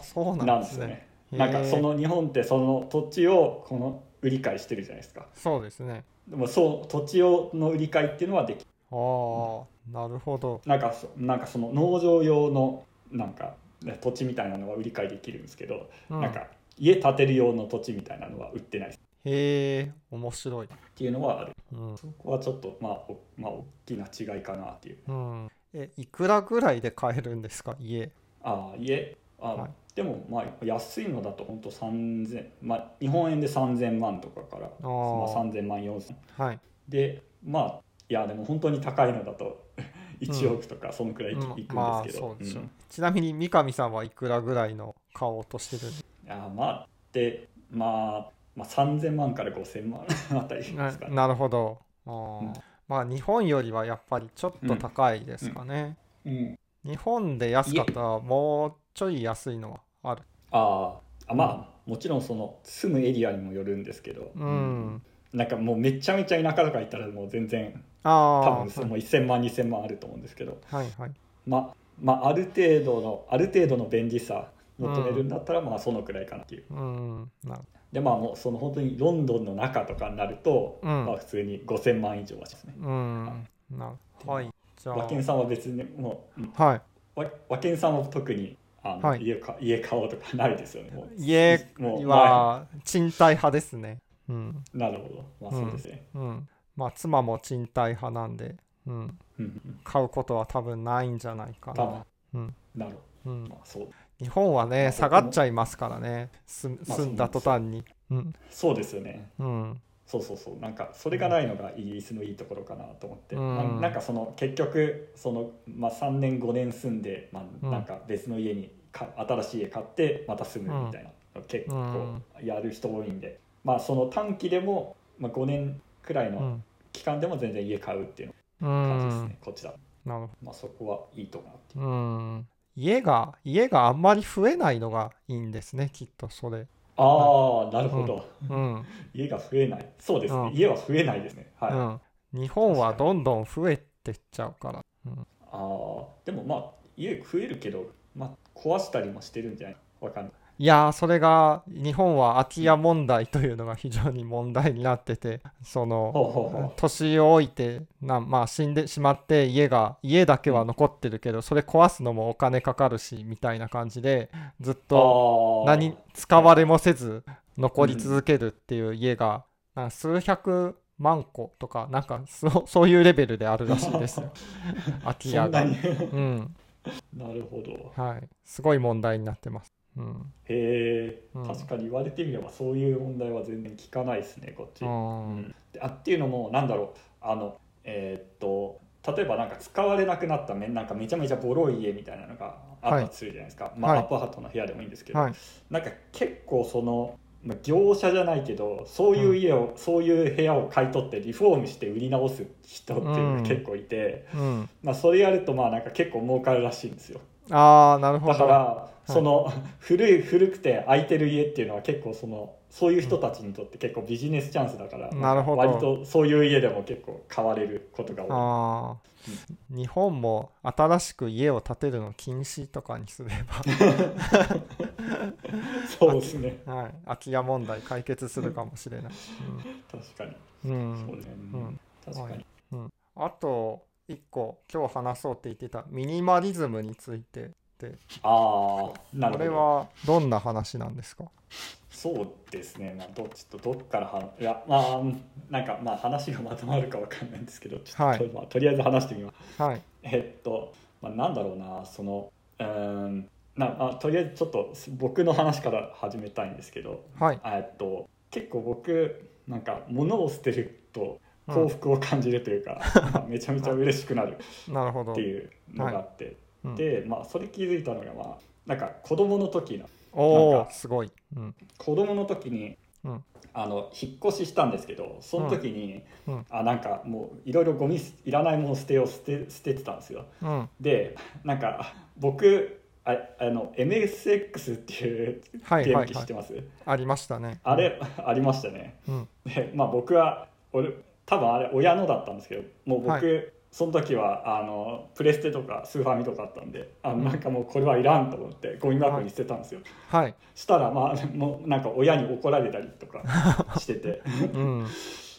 あそうなんですね。なんかその日本ってその土地をこの売り買いしてるじゃないですか。そうですね。でもそう土地をの売り買いっていうのはできああなるほど。なんかそなんかその農場用のなんかね土地みたいなのは売り買いできるんですけど、うん。なんか家建てる用の土地みたいなのは売ってない。っへえ面白い。ていうのはある。うん、そこはちょっとまあおまあ大きな違いかなっていう。うん、えいくらぐらいで買えるんですか？家。ああ家？あ、はい。でもまあ安いのだと本当3000まあ日本円で3000万とかからあまあ、ー3000万4000はい。でまあいやでも本当に高いのだと 1億とかそのくらいいく,、うんですけど、ちなみに三上さんはいくらぐらいの買おうとしてるんですいやまあでまあ、まあ、3000万から5000万あたりですかね。ななるほど。あー、うん。まあ日本よりはやっぱりちょっと高いですかね、うん。日本で安かったらもうちょい安いのはある。あー。あまあもちろんその住むエリアにもよるんですけど、うん、なんかもうめちゃめちゃ田舎とか行ったらもう全然ああ多分その1000万2000万あると思うんですけど、はいはい。まあまあある程度のある程度の便利さ求めるんだったらまあそのくらいかなっていう。うん。なるでまあもうその本当にロンドンの中とかになると、うん。まあ普通に5000万以上はしますね。うん。なるはい。じゃ和健さんは別にもうはい。和和健さんは特にあの、はい。家か家買おうとかないですよね。家は賃貸派ですね。うん。前なるほど。まあそうですね、うん。まあ妻も賃貸派なんで、うん、買うことは多分ないんじゃないか多な、分。うん。なるほうん。ど、まあ、そう日本はねまあ下がっちゃいますからね。住んだ途端に。うん。そうです。よね。うん。そうそうそう。なんかそれがないのがイギリスのいいところかなと思って、うん。ななんかその結局その、まあ、3年5年住んで、まうん。あ、なんか別の家にか新しい家買ってまた住むみたいな、結構うんやる人多いんで、まあその短期でも、まあ、5年くらいうのん。期間でも全然家買うっていうう感じですんね、こっちだと、なるほまあ、そこはいいと思うなっていう。どうん家が家があんまり増えないのがいいんですねきっとそれ。ああなるほど、うん。家が増えない。そうですね、うん。家は増えないですね。はい、あうん。日本はどんどん増えてっちゃうから。うん。あでもまあ家増えるけど、まあ、壊したりもしてるんじゃない？わかんないいやーそれが日本は空き家問題というのが非常に問題になっててその年を置いてなまあ死んでしまって家が家だけは残ってるけどそれ壊すのもお金かかるしみたいな感じでずっと何使われもせず残り続けるっていう家が数百万個とかなんかそそういうレベルであるらしいですよ。空き家が。うん。なるほど。はい、すごい問題になってます。うん。へえ、うん。確かに言われてみればそういう問題は全然聞かないですねこっち、あっていうのもなんだろう。あのえーっと例えばなんか使われなくなっためなんかめちゃめちゃボロい家みたいなのがあったとするじゃないですか、まあ、はいアパートの部屋でもいいんですけど、はい。なんか結構その、まあ、業者じゃないけどそういう家を、そういう部屋を買い取ってリフォームして売り直す人っていうのが結構いて、うん、まあ、それやるとまあなんか結構儲かるらしいんですよ。ああなるほど。だからその 古い古くて空いてる家っていうのは結構そのそういう人たちにとって結構ビジネスチャンスだから、なるほど。割とそういう家でも結構買われることが多い。日本も新しく家を建てるの禁止とかにすれ そうですね。ば、はい、空き家問題解決するかもしれない。確かに。うん。うんそうね、うん。確かに、あと一個今日話そうって言ってたミニマリズムについてでああなるほど。これはどんな話なんですか？そうですね、まあ、どちょっとどっからはいやまあなんかまあ話がまとまるかわかんないんですけどちょっと、はいまあ、とりあえず話してみます。はい。えっと、まあ、なんだろうなそのうーんなあとりあえずちょっと僕の話から始めたいんですけどはい。えっと結構僕なんか物を捨てると幸福を感じるというか、めちゃめちゃ嬉しくなるなるほど。っていうのがあって、うん。でまあそれ気づいたのがまあなんか子供の時のおなんかおすごい、うん。子供の時に、うん。あの引っ越ししたんですけどその時に、うん。うん。あなんかもういろいろゴミいらないもの捨てよう捨て捨ててたんですよ。うん、でなんか僕ああの MSX っていうゲームはいはいはい。機知ってます、ありましたね。あれありましたね。うん。でまあ僕は俺多分あれ親のだったんですけどもう僕、はその時はあのプレステとかスーファミとかあったんであのなんかもうこれはいらんと思ってゴミ箱に捨てたんですよ、はい。したらまあ もうなんか親に怒られたりとかしててうん。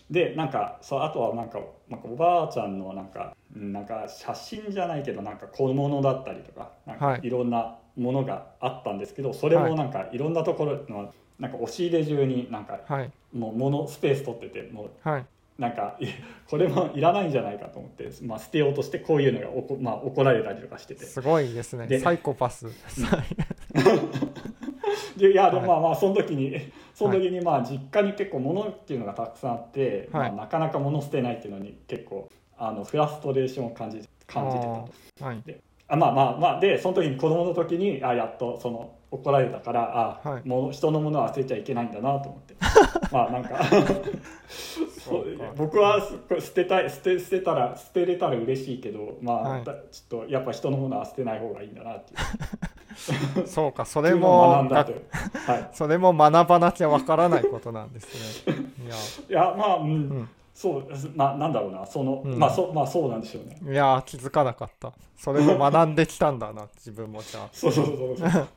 でなんかそうあとはなんかなんかおばあちゃんのなんかうんなんか写真じゃないけどなんか小物だったりとかなんはいかいろんなものがあったんですけどそれはいもなんかいろんなところのなんか押し入れ中になんかはい。もう物スペース取っててもうはい。なんかいこれもいらないんじゃないかと思って、まあ、捨てようとしてこういうのがおこ、まあ、怒られたりとかしててすごいですね。でサイコパス。でいやでもはいまあまあその時にその時にまあ実家に結構物っていうのがたくさんあって、はいまあ、なかなか物捨てないっていうのに結構あのフラストレーションを感じ感じてたとはい。あまあまあまあでその時に子供の時にあやっとその怒られたからあ、はい。もう人のものは捨てちゃいけないんだなと思って。まあなんか。そうか。僕はすこれ捨てたい捨て捨てたら捨てれたら嬉しいけどまあ、はい。だちょっとやっぱ人のものは捨てない方がいいんだなっていう。そうか、それっていうのを学もんだという。はい。それも学ばなきゃわからないことなんですね。いや、いやまあうん、うんそうまあなんだろうなその、うんまあそうまあそうなんでしょうねいや気づかなかった。それも学んできたんだな、自分もじゃあ。そうそうそうそう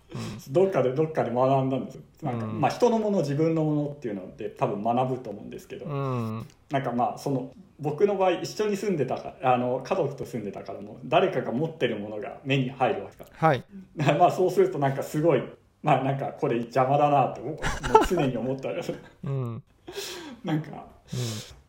どっかでどっかで学んだんですよなんか、うんまあ人のもの自分のものっていうので多分学ぶと思うんですけど、うん。なんかまあその僕の場合一緒に住んでたからあの家族と住んでたからもう誰かが持ってるものが目に入るわけかはい。まあそうするとなんかすごいまあなんかこれ邪魔だなともう常に思ったりうん。うん。なんか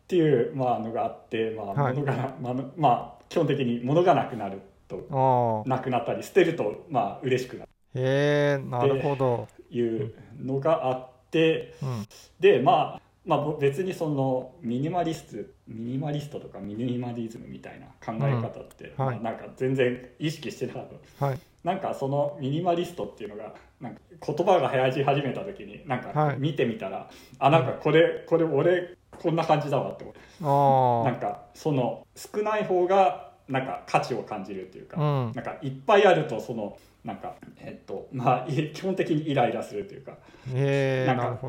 っていうまあのがあってまあはい物がな、まあ、まあ基本的に物がなくなると。なくなったり捨てるとまあ嬉しくなるへえ、なるほど。というのがあってうん。でまあまあ別にそのミニマリストミニマリストとかミニマリズムみたいな考え方って、うんはいまあなんか全然意識してなかったはい。なんかそのミニマリストっていうのがなんか言葉が流行り始めた時になんはいか見てみたら、あなんかこれこれ俺こんな感じだわって思ってあなんかその少ない方がなんか価値を感じるっていうか、あ。うん。なんかいっぱいあるとそのなんかえっとまあい基本的にイライラするというかへえ、なんか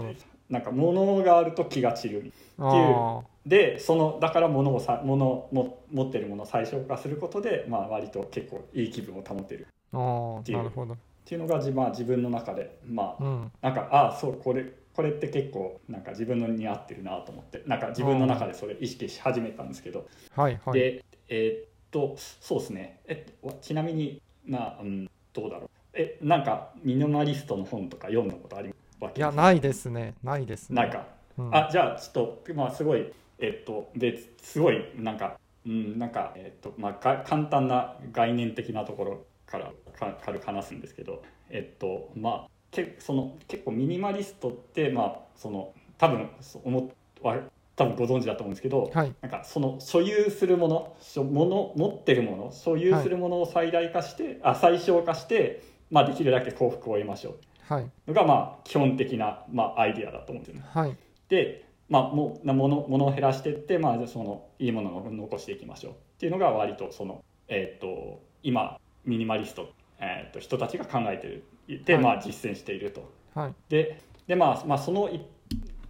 なんか物があると気が散るあでそのだから物をさ物も持ってるものを最小化することで、まあ、割と結構いい気分を保てるっ。ていうなるほど。ていうのが自,、まあ、自分の中でまあうん。なんかああそうこれこれって結構なんか自分のに合ってるなと思ってなんか自分の中でそれ意識し始めたんですけど、はいはい。でえーっとそうですねえわちなみにまあ、うん、どうだろうえなんかミニマリストの本とか読んだことありわけいや、ないですね。ないですね。ないかうん。あじゃあちょっとまあすごいえっとですごいなんかうんなんかえっとまあが簡単な概念的なところからか軽く話すんですけどえっとまあけその結構ミニマリストってまあその多分思っわ多分ご存知だと思うんですけど、はい。なんかその所有するもの所もの持ってるもの所有するものを最大化して、あ最小化して、まあ、できるだけ幸福を得ましょうはい。のがまあ基本的な、まあ、アイディアだと思うんですよね。はい。で、まあ、もものものを減らしていって、まあそのいいものを残していきましょうっていうのが割とその、えー、と今ミニマリスト、えー、と人たちが考えてるで、はいまあ、実践していると。はい。でで、まあまあ、そのい、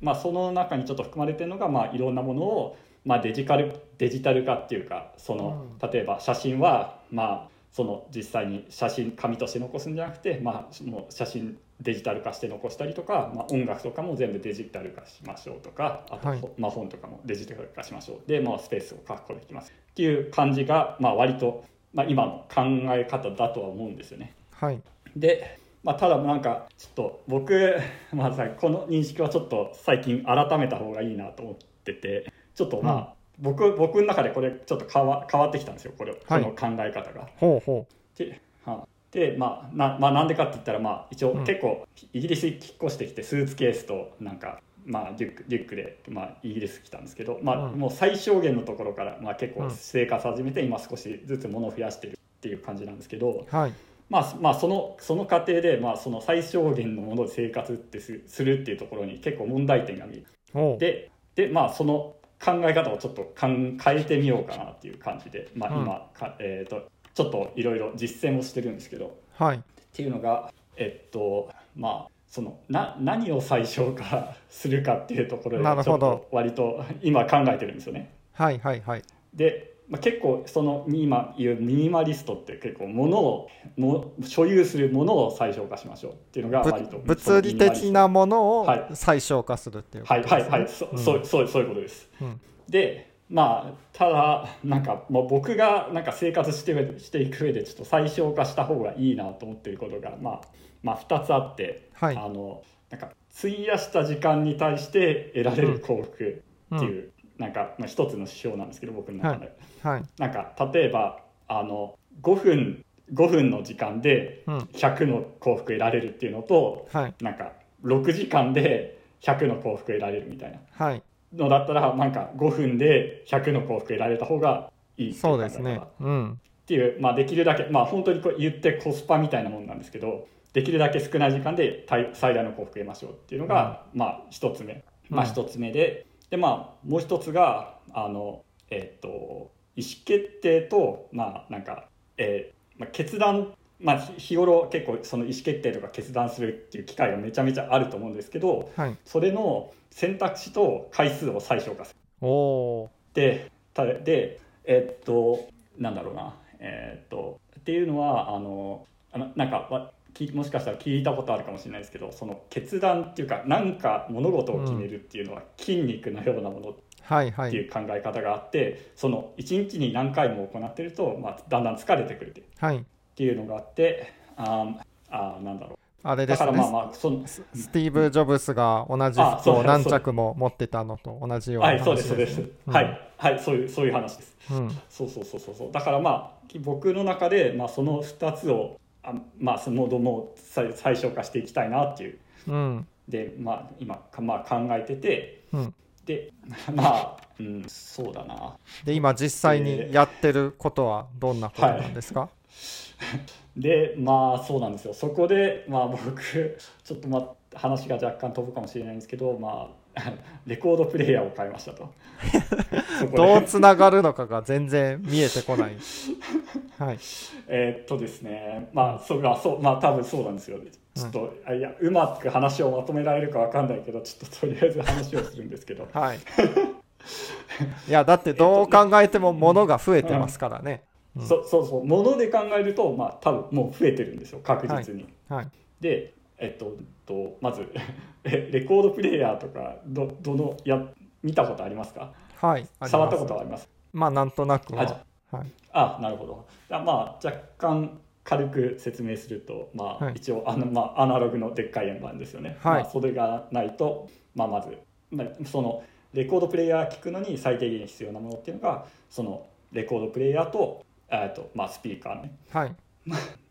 まあ、その中にちょっと含まれてるのが、まあ、いろんなものを、まあ、デジカルデジタル化っていうかその、例えば写真は、まあ、その実際に写真紙として残すんじゃなくて、まあ、もう写真デジタル化して残したりとか、まあ、音楽とかも全部デジタル化しましょうとかあと、はいまあ、本とかもデジタル化しましょうで、まあ、スペースを確保できますっていう感じが、まあ、割と、まあ、今の考え方だとは思うんですよね。はい。で、まあ、ただなんかちょっと僕、まあ、さこの認識はちょっと最近改めた方がいいなと思っててちょっとまあ、僕僕の中でこれちょっと変わ変わってきたんですよこれこはいの考え方が。ほうほではでまあな,、まあ、なんでかって言ったら、まあ、一応うん結構イギリスに引っ越してきてスーツケースとなんか、まあ、リュックリュックで、まあ、イギリス来たんですけど、まあうんもう最小限のところから、まあ、結構うん生活始めて今少しずつ物を増やしてるっていう感じなんですけど。う。はい。まあ、まあそのその過程で、まあ、その最小限のもので生活ってすするっていうところに結構問題点が見えるおう。でで、まあ、その考え方をちょっとかん変えてみようかなっていう感じで、まあ、うん今、かえー、とちょっといろいろ実践をしてるんですけどっはい。ていうのがえっとまあそのな何を最小化するかっていうところでちょっと割と今考えてるんですよね。はいはいはい。でまあ、結構その今言うミニマリストって結構物をも所有するものを最小化しましょうっていうのがぶ割と物理的なものをはい。最小化するっていうこはいとですね。はいはいそ,、うん。そうそうそういうことです。うん。でまあただなんか、まあ、僕がなんか生活してしていく上でちょっと最小化した方がいいなと思っていることが、まあ、まあ2つあって、はい。あのなんか費やした時間に対して得られる幸福っていう、なんか、まあ、一つの指標なんですけど僕の中で、はい。なんか例えばあの5分5分の時間でうん。100の幸福得られるっていうのとはい。なんか6時間で100の幸福得られるみたいなはい。のだったらなんか5分で100の幸福得られた方がいいっていそうですね。うん。っていう、まあ、できるだけまあ本当にこう言ってコスパみたいなもんなんですけどできるだけ少ない時間で最最大の幸福得ましょうっていうのが、まあ一つ目まあうん一つ目で、でまあもう一つがあのえっ、と意思決定とまあなんか、えーまあ、決断まあ日日頃結構その意思決定とか決断するっていう機会がめちゃめちゃあると思うんですけどはい。それの選択肢と回数を最小化するおおでたでえっとなんだろうなえっとっていうのはあのあのなんかわきもしかしたら聞いたことあるかもしれないですけどその決断っていうか何か物事を決めるっていうのは筋肉のようなものっ。ていう考え方があって、その1日に何回も行ってると、まあ、だんだん疲れてくるはい。っていうのがあってあーあーなんだろうあれですね。だからまあまあそのススティーブ・ジョブスが同じあそう服を何着も持ってたのと同じようなはい話そうですそうです、ねはいはいそういうそういう話ですうん。そうそうそうそうそうだからまあ僕の中で、まあ、その2つをあまあそのども最最小化していきたいなっていう。うん。でまあ今か、まあ、考えてて。うん。で まあうんそうだな。で、今実際にやってることはどんなことなんですか、でまあそうなんですよ。そこでまあ僕ちょっとまあ話が若干飛ぶかもしれないんですけどまあ レコードプレイヤーを買いましたと。どうつながるのかが全然見えてこない。はい。えーっとですね。まあそれはそうまあ多分そうなんですよ。ちょっと、あいやうまく話をまとめられるかわかんないけどちょっととりあえず話をするんですけど。はい。いや、だってどう考えても物が増えてますからね。うん。そそうそう。もので考えるとまあ多分もう増えてるんですよ。確実に、はい。でえっととまず えレコードプレイヤーとかどどのや見たことありますか？はい。触ったことはあります？まあ、なんとなくあじは。はい。あなるほどあまあ若干軽く説明すると、まあはい一応あの、まあ、アナログのでっかい円盤ですよね、はいまあ、それがないと、まあ、まず、まあ、そのレコードプレイヤー聞くのに最低限必要なものっていうのがそのレコードプレイヤーと,、えーとまあ、スピーカーねはい。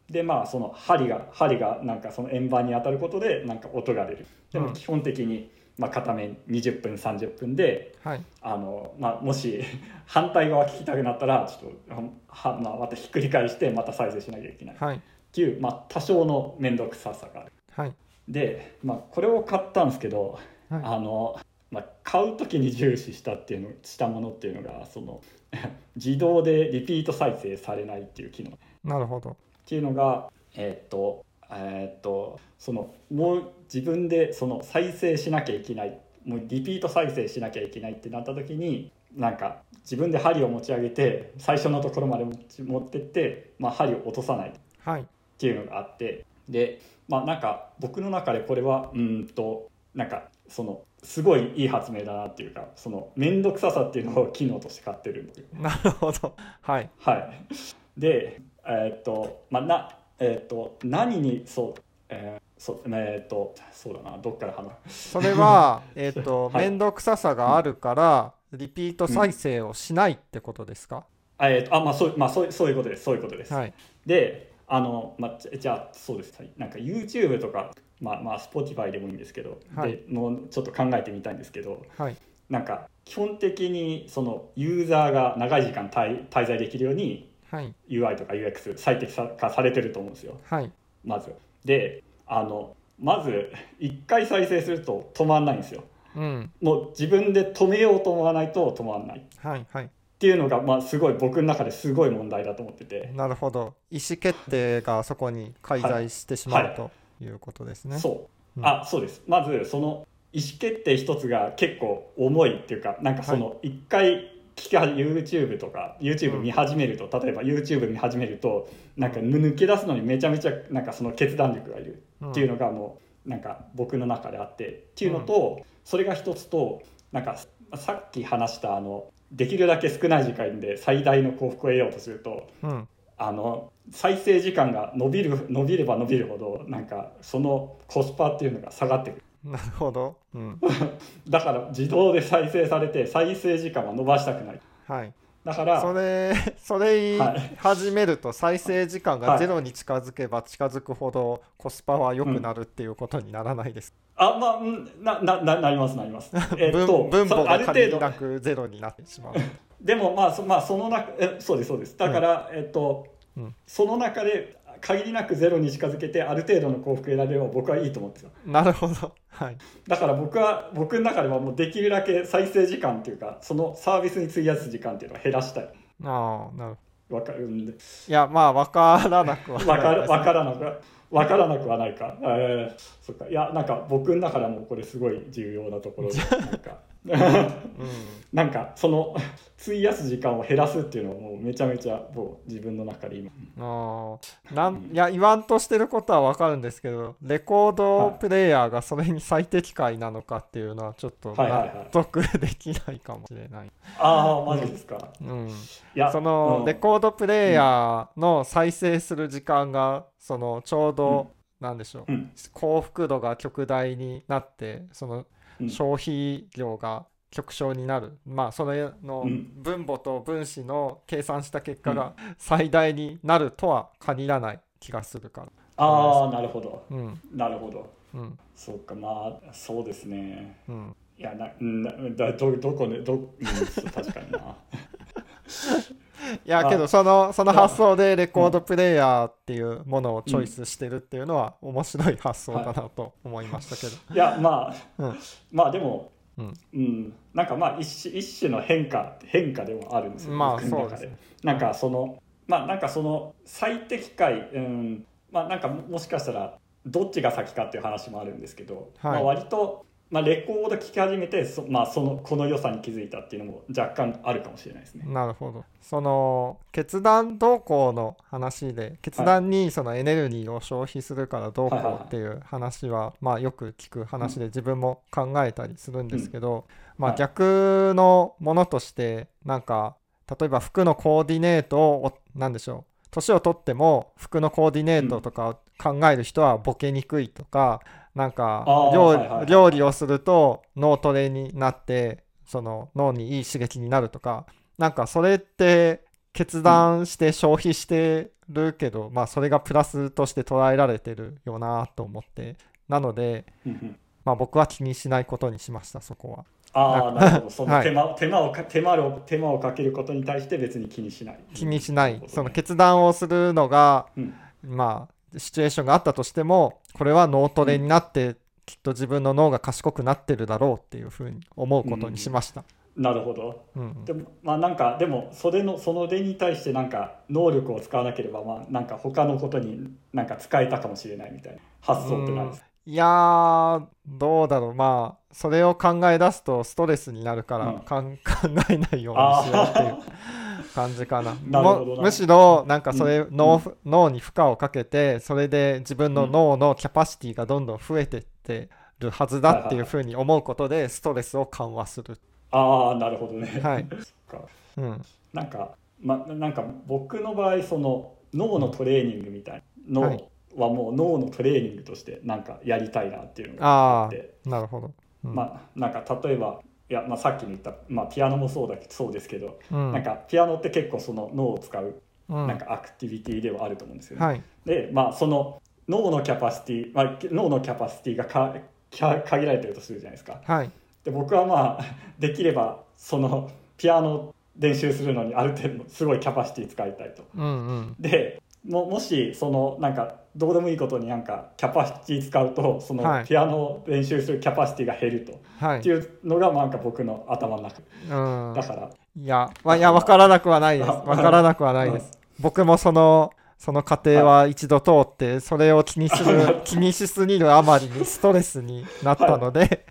でまあその針が針がなんかその円盤に当たることでなんか音が出るでうんも基本的に、まあ、片面20分30分ではい。あの、まあ、もし反対側聞きたくなったらちょっとは、まあ、またひっくり返してまた再生しなきゃいけないっはい。ていう、まあ、多少の面倒くささがあるはい。で、まあ、これを買ったんですけど、はいあの、まあ、買う時に重視したっていうのしたものっていうのがその 自動でリピート再生されないっていう機能なるほど。っていうのがえーっとえーっとそのもう自分でその再生しなきゃいけないもうリピート再生しなきゃいけないってなった時になんか自分で針を持ち上げて最初のところまで持ってって、まあ、針を落とさないっはい。ていうのがあってでまあなんか僕の中でこれはうーんとなんかそのすごいいい発明だなっていうかその面倒くささっていうのを機能として買ってるんですよなるほど。はい。はい。で、えーっと、まあ、な、えーっと、何に、そう、えーそう、えーっと、そうだな、どっから話す？それは、えっと、はい面倒くささがあるから、リピート再生をしないってことですか、あ、えーっと、あ、まあ、そう、まあ、そう、そういうことです。そういうことです。はい。で、あの、まあ、じゃあ、そうです。はいなんか YouTube とか、まあ、まあ、Spotify でもいいんですけど、はいで、もうちょっと考えてみたいんですけど。はい。なんか、基本的に、そのユーザーが長い時間滞滞在できるように。はい。UI とか UX 最適化されてると思うんですよ。はい。まずであのまず1回再生すると止まんないんですようん。もう自分で止めようと思わないと止まんないっはい。はい。ていうのが、まあ、すごい僕の中ですごい問題だと思っててなるほど。意思決定がそこに介在してしまう、はいということですね。そう、うんあそうですまずその意思決定一つが結構重いっていうかなんかその1回聞きは YouTube とか YouTube 見始めると、例えば YouTube 見始めるとなんか抜け出すのにめちゃめちゃなんかその決断力がいる。っていうのがもうなんか僕の中であって。っていうのと、それが一つとなんかさっき話したあのできるだけ少ない時間で最大の幸福を得ようとするとうん。あの再生時間が伸びる伸びれば伸びるほどなんかそのコスパっていうのが下がってくるなるほど。うん。だから自動で再生されて再生時間は伸ばしたくない。はい。だからそれそれ始めると再生時間はい。がゼロに近づけば近づくほどコスパは良くなるっていうことにならないです、あまあうんななななりますなります。えっと分分母そうある程が限りな度くゼロになってしまう。でもまあそ,、まあ、その中えそうですそうです。だから、えっと、うん。その中で限りなくゼロに近づけてある程度の幸福を得られれば僕はいいと思うんですよなるほど。はい。だから僕は僕の中ではもうできるだけ再生時間っていうかそのサービスに費やす時間っていうのを減らしたい。ああなるわかるんで。いやまあ分からなくはないですわからなくはわからなくはないか、えー、そっか。いやなんか僕の中ではもうこれすごい重要なところでなんかなんかその費やす時間を減らすっていうのはもうめちゃめちゃもう自分の中で今。うん、あー。なんいや言わんとしてることは分かるんですけどレコードプレイヤーがそれに最適解なのかっていうのはちょっとはいはいはい納得できないかもしれない、ああマジですか、うん、いやそのうんレコードプレイヤーの再生する時間がそのちょうどなんでしょううん幸福度が極大になってそのうん消費量が極小になる。まあそれのうん。分母と分子の計算した結果が最大になるとは限らない気がするから。ああなるほど。うん。なるほど。うん。そうかまあそうですね。うん。いやなうんなだどどこでど、うん、確かにな。あいやけどそのその発想でレコードプレイヤーっていうものをチョイスしてるっていうのは面白い発想だなと思いましたけど、いやまあ、うん。まあでもうん。うん、なんかまあ一種一種の変化変化でもあるんですよ、まあそうですね。なんかそのまあなんかその最適解、うん、まあなんかもしかしたらどっちが先かっていう話もあるんですけど、はい。まあ割と、まあ、レコード聴き始めてそ,、まあ、そのこの良さに気づいたっていうのも若干あるかもしれないですね。なるほど。その決断動向の話で決断にそのエネルギーを消費するからどうこうっていう話はまあよく聞く話で自分も考えたりするんですけどまあはい。逆のものとしてなんか例えば服のコーディネートを何でしょう。年を取っても服のコーディネートとかを考える人はボケにくいとかなんか料料理をすると脳トレになってその脳にいい刺激になるとかなんかそれって決断して消費してるけど、まあそれがプラスとして捉えられてるよなと思って。なので、うんうん。まあ、僕は気にしないことにしましたそこは。ああなるほど。その はい。手間,、手間をか手間を手間をかけることに対して別に気にしない気にしない、その決断をするのがうん。まあシチュエーションがあったとしてもこれは脳トレになって、きっと自分の脳が賢くなってるだろうっていうふうに思うことにしました。なるほど。うん。でもまあなんかでもそれのその例に対してなんか能力を使わなければまあなんか他のことになんか使えたかもしれないみたいな発想ってないですいやーどうだろう。まあそれを考え出すとストレスになるから、うん。かん 考えないようにしようっていう 感じかな。むしろなんかそれ、うん。脳脳に負荷をかけてそれで自分の脳のキャパシティがどんどん増えてってるはずだっていうふうに思うことでストレスを緩和する。ああなるほどね、はい。うん。なんかまなんか僕の場合その脳のトレーニングみたいなのはもう脳のトレーニングとしてなんかやりたいなっていうのがああって。あなるほど。うん。まあなんか例えばいや、まあ、さっきの言った、まあ、ピアノもそうだけどそうですけど、うんなんかピアノって結構その脳を使ううんなんかアクティビティではあると思うんですよね。はいでまあその脳のキャパシティ、まあ、脳のキャパシティがかか限られてるとするじゃないですか。はいで僕はまあできればそのピアノ練習するのにある程度すごいキャパシティ使いたいと。うんうんでももしそのなんかどうでもいいことになんかキャパシティ使うとそのはい。ピアノを練習するキャパシティが減ると、はい。っていうのがなんか僕の頭の中。うん。だから。いや、まあ、いや、わからなくはないです。あ わからなくはないです。僕もその、その過程は一度通って、それを気にする、気にしすぎるあまりにストレスになったので、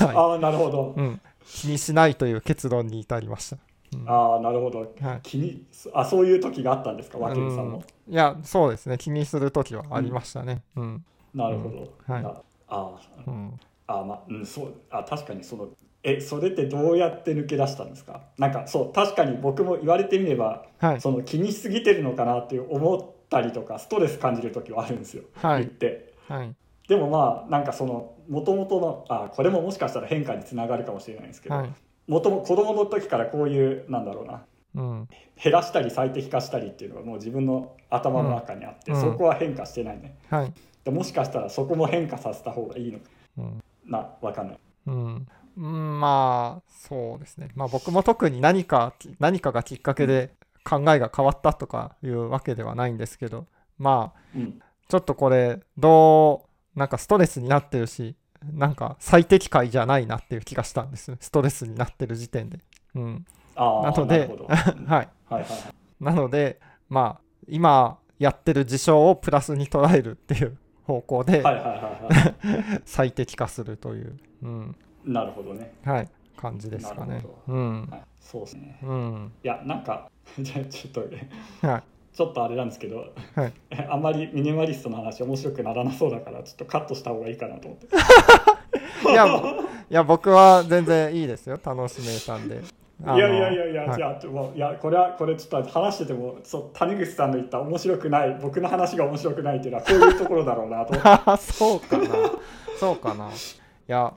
はああなるほど。い、うん、気にしないという結論に至りました。うん。ああなるほど。はい。気にあそういう時があったんですか？和健さんも、いやそうですね。気にする時はありましたね。うん。なるほど、はい。ああうん。あまあうんそうあ確かにそのえそれってどうやって抜け出したんですか？なんかそう確かに僕も言われてみればはい。その気にしすぎてるのかなって思ったりとかストレス感じる時はあるんですよ、はい。言って。はい。でもまあなんかそのもともとのあこれももしかしたら変化につながるかもしれないんですけど、はいもとも子供の時からこういうなんだろうな。うん。減らしたり最適化したりっていうのがもう自分の頭の中にあって、うん。そこは変化してないね。はい。でもしかしたらそこも変化させた方がいいのかうん。なわかんない。うん、うん、まあそうですね。まあ僕も特に何か何かがきっかけで考えが変わったとかいうわけではないんですけどまあうん。ちょっとこれどうなんかストレスになってるしなんか最適解じゃないなっていう気がしたんです。ストレスになってる時点で。うん。なので はい。なのでまあ今やってる事象をプラスに捉えるっていう方向で 最適化するという、うん。なるほどね、はい、感じですかね。うん。はい、そうですね。うん。いやなんか じゃあちょっとはいちょっとあれなんですけど、はい。あんまりミニマリストの話面白くならなそうだからちょっとカットした方がいいかなと思って。いや、いや僕は全然いいですよ、楽しめたんで。いやいやいやいや、はい。じゃあもういやこれはこれちょっと話しててもそう谷口さんの言った面白くない僕の話が面白くないっていうのはこういうところだろうなと。そうかな。そうかな。いや、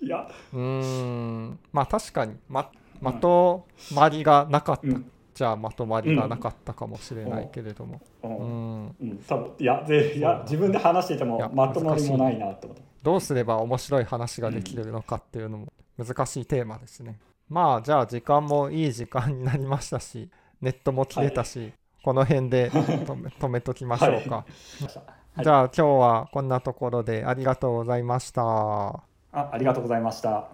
ていや。うーん、まあ確かに、ま、まとまりがなかった、うんじゃあまとまりがなかったかもしれないけれども。ううん。ん、うん、いやぜいや自分で話しててもまとまりもないなって思って。どうすれば面白い話ができるのかっていうのも難しいテーマですね。まあじゃあ時間もいい時間になりましたし、ネットも切れたし、この辺で 止め止めときましょうか。はい。じゃあ今日はこんなところでありがとうございました。あありがとうございました